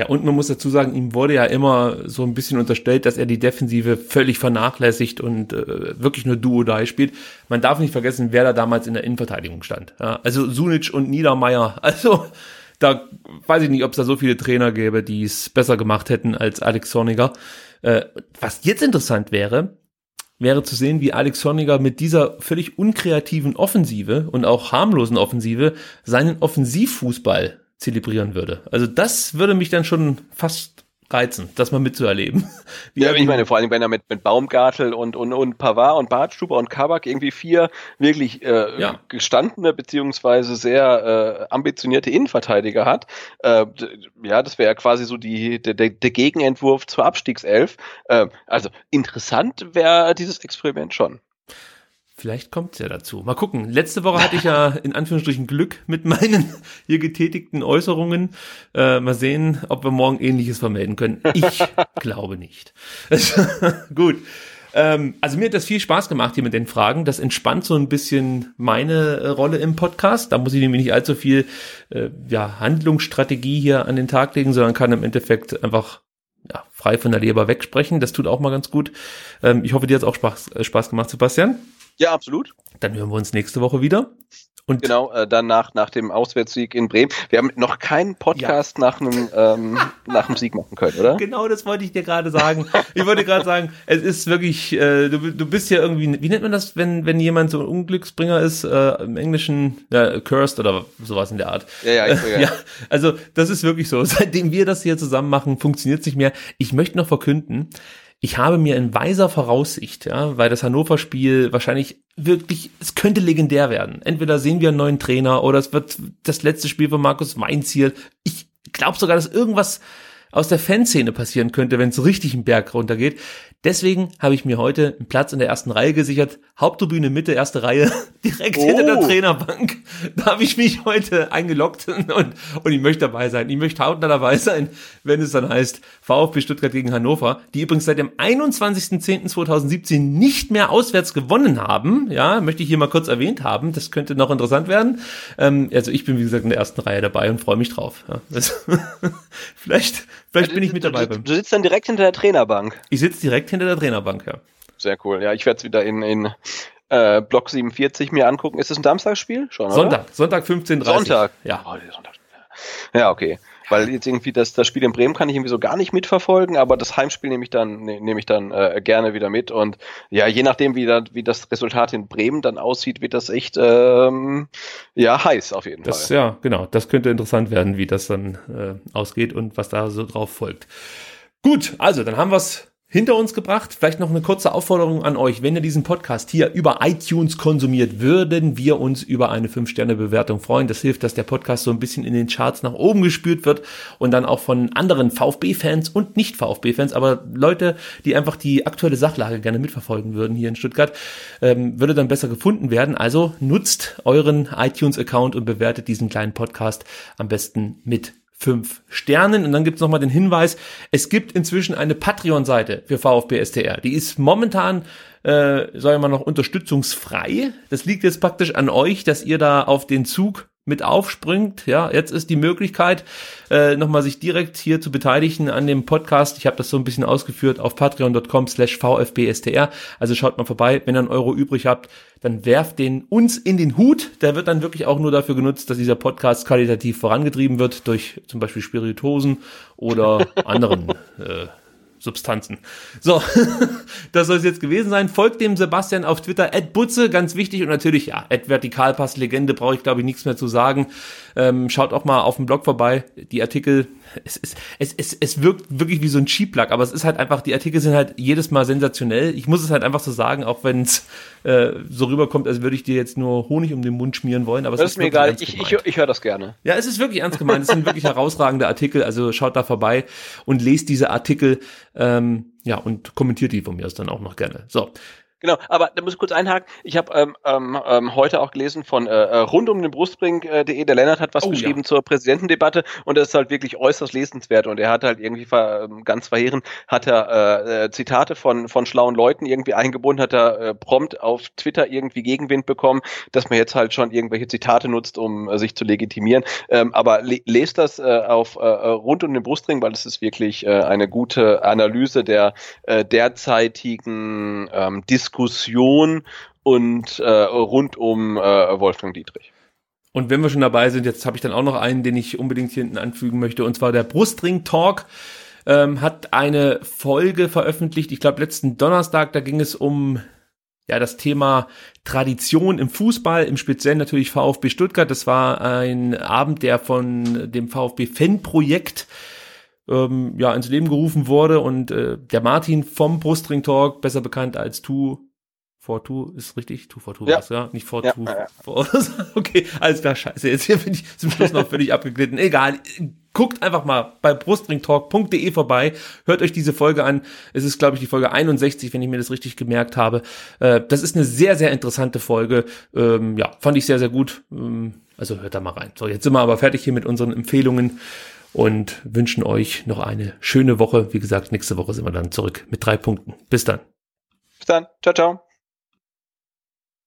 Ja, und man muss dazu sagen, ihm wurde ja immer so ein bisschen unterstellt, dass er die Defensive völlig vernachlässigt und äh, wirklich nur Duo-Die spielt. Man darf nicht vergessen, wer da damals in der Innenverteidigung stand. Ja, also Sunic und Niedermeyer. Also da weiß ich nicht, ob es da so viele Trainer gäbe, die es besser gemacht hätten als Alex Sonniger. Äh, was jetzt interessant wäre, wäre zu sehen, wie Alex Sonniger mit dieser völlig unkreativen Offensive und auch harmlosen Offensive seinen Offensivfußball zelebrieren würde. Also das würde mich dann schon fast reizen, das mal mitzuerleben. Ja, ich meine, vor allem, wenn er mit, mit Baumgartel und, und, und Pavard und Bartstuber und Kabak irgendwie vier wirklich äh, ja. gestandene beziehungsweise sehr äh, ambitionierte Innenverteidiger hat, äh, ja, das wäre ja quasi so die, der, der Gegenentwurf zur Abstiegself. Äh, also interessant wäre dieses Experiment schon. Vielleicht kommt es ja dazu. Mal gucken. Letzte Woche hatte ich ja in Anführungsstrichen Glück mit meinen hier getätigten Äußerungen. Äh, mal sehen, ob wir morgen ähnliches vermelden können. Ich glaube nicht. Gut. Ähm, also mir hat das viel Spaß gemacht hier mit den Fragen. Das entspannt so ein bisschen meine äh, Rolle im Podcast. Da muss ich nämlich nicht allzu viel äh, ja, Handlungsstrategie hier an den Tag legen, sondern kann im Endeffekt einfach ja, frei von der Leber wegsprechen. Das tut auch mal ganz gut. Ähm, ich hoffe, dir hat es auch Spaß, äh, Spaß gemacht, Sebastian. Ja, absolut. Dann hören wir uns nächste Woche wieder. Und genau, äh, dann nach, dem Auswärtssieg in Bremen. Wir haben noch keinen Podcast ja. nach, einem, ähm, nach einem Sieg machen können, oder? Genau, das wollte ich dir gerade sagen. Ich wollte gerade sagen, es ist wirklich, äh, du, du bist ja irgendwie, wie nennt man das, wenn, wenn jemand so ein Unglücksbringer ist, äh, im Englischen, ja, cursed oder sowas in der Art. Ja, ja, ich, ja. ja. Also, das ist wirklich so. Seitdem wir das hier zusammen machen, funktioniert es nicht mehr. Ich möchte noch verkünden, ich habe mir in weiser Voraussicht, ja, weil das Hannover-Spiel wahrscheinlich wirklich, es könnte legendär werden. Entweder sehen wir einen neuen Trainer oder es wird das letzte Spiel von Markus Weinziel. Ich glaube sogar, dass irgendwas aus der Fanszene passieren könnte, wenn es richtig einen Berg runtergeht. Deswegen habe ich mir heute einen Platz in der ersten Reihe gesichert. Haupttribüne Mitte, erste Reihe, direkt oh. hinter der oh. Trainerbank. Da habe ich mich heute eingeloggt und, und ich möchte dabei sein. Ich möchte hautnah dabei sein, wenn es dann heißt VfB Stuttgart gegen Hannover, die übrigens seit dem 21.10.2017 nicht mehr auswärts gewonnen haben. Ja, möchte ich hier mal kurz erwähnt haben. Das könnte noch interessant werden. Ähm, also ich bin, wie gesagt, in der ersten Reihe dabei und freue mich drauf. Ja, vielleicht, vielleicht bin ich mit dabei. Du, du sitzt dann direkt hinter der Trainerbank. Ich sitze direkt hinter der Trainerbank, ja. Sehr cool. Ja, ich werde es wieder in, in äh, Block 47 mir angucken. Ist es ein Samstagsspiel? Schon, Sonntag? Sonntag 15.30 Sonntag. Ja. Oh, Sonntag. Ja, okay. Weil jetzt irgendwie das, das Spiel in Bremen kann ich irgendwie so gar nicht mitverfolgen, aber das Heimspiel nehme ich dann, ne, nehme ich dann äh, gerne wieder mit. Und ja, je nachdem, wie, da, wie das Resultat in Bremen dann aussieht, wird das echt ähm, ja heiß auf jeden das, Fall. Ja, genau. Das könnte interessant werden, wie das dann äh, ausgeht und was da so drauf folgt. Gut, also dann haben wir es hinter uns gebracht. Vielleicht noch eine kurze Aufforderung an euch. Wenn ihr diesen Podcast hier über iTunes konsumiert, würden wir uns über eine 5-Sterne-Bewertung freuen. Das hilft, dass der Podcast so ein bisschen in den Charts nach oben gespürt wird und dann auch von anderen VfB-Fans und nicht VfB-Fans, aber Leute, die einfach die aktuelle Sachlage gerne mitverfolgen würden hier in Stuttgart, ähm, würde dann besser gefunden werden. Also nutzt euren iTunes-Account und bewertet diesen kleinen Podcast am besten mit fünf Sternen. Und dann gibt's nochmal den Hinweis, es gibt inzwischen eine Patreon-Seite für VfB STR. Die ist momentan, äh, sagen wir mal, noch unterstützungsfrei. Das liegt jetzt praktisch an euch, dass ihr da auf den Zug mit aufspringt. Ja, jetzt ist die Möglichkeit, äh, nochmal sich direkt hier zu beteiligen an dem Podcast. Ich habe das so ein bisschen ausgeführt auf patreon.com slash vfbstr. Also schaut mal vorbei, wenn ihr einen Euro übrig habt, dann werft den uns in den Hut. Der wird dann wirklich auch nur dafür genutzt, dass dieser Podcast qualitativ vorangetrieben wird durch zum Beispiel Spirituosen oder anderen äh, Substanzen. So, das soll es jetzt gewesen sein. Folgt dem Sebastian auf Twitter, Butze, ganz wichtig. Und natürlich, ja, Vertikalpass, Legende, brauche ich, glaube ich, nichts mehr zu sagen. Ähm, schaut auch mal auf dem Blog vorbei. Die Artikel, es, es, es, es, es wirkt wirklich wie so ein Cheap-Plug, aber es ist halt einfach, die Artikel sind halt jedes Mal sensationell. Ich muss es halt einfach so sagen, auch wenn es äh, so rüberkommt, als würde ich dir jetzt nur Honig um den Mund schmieren wollen. Aber das es ist mir egal, ich, ich, ich höre das gerne. Ja, es ist wirklich ernst gemeint. Es sind wirklich herausragende Artikel, also schaut da vorbei und lest diese Artikel. Ähm, ja, und kommentiert die von mir aus dann auch noch gerne. So, Genau, aber da muss ich kurz einhaken. Ich habe ähm, ähm, ähm, heute auch gelesen von äh, äh rund um den Brustring.de, der Lennart hat was oh, geschrieben ja. zur Präsidentendebatte und das ist halt wirklich äußerst lesenswert und er hat halt irgendwie ver, ähm, ganz verheerend, hat er äh, äh, Zitate von, von schlauen Leuten irgendwie eingebunden, hat er äh, prompt auf Twitter irgendwie Gegenwind bekommen, dass man jetzt halt schon irgendwelche Zitate nutzt, um äh, sich zu legitimieren. Ähm, aber le lest das äh, auf äh, äh rund um den Brustring, weil es ist wirklich äh, eine gute Analyse der äh, derzeitigen ähm, Diskussion Diskussion und äh, rund um äh, Wolfgang Dietrich. Und wenn wir schon dabei sind, jetzt habe ich dann auch noch einen, den ich unbedingt hier hinten anfügen möchte, und zwar der Brustring Talk ähm, hat eine Folge veröffentlicht, ich glaube letzten Donnerstag, da ging es um ja das Thema Tradition im Fußball, im Speziellen natürlich VfB Stuttgart. Das war ein Abend, der von dem VfB Fan Projekt ähm, ja ins Leben gerufen wurde und äh, der Martin vom Brustring Talk, besser bekannt als Tu for Two ist richtig? Two for Two ja. was, ja? Nicht for ja, Two. Ja, ja. okay, alles klar, scheiße. Jetzt hier bin ich zum Schluss noch völlig abgeglitten. Egal. Guckt einfach mal bei brustringtalk.de vorbei. Hört euch diese Folge an. Es ist, glaube ich, die Folge 61, wenn ich mir das richtig gemerkt habe. Äh, das ist eine sehr, sehr interessante Folge. Ähm, ja, fand ich sehr, sehr gut. Ähm, also hört da mal rein. So, jetzt sind wir aber fertig hier mit unseren Empfehlungen und wünschen euch noch eine schöne Woche. Wie gesagt, nächste Woche sind wir dann zurück mit drei Punkten. Bis dann. Bis dann. Ciao, ciao.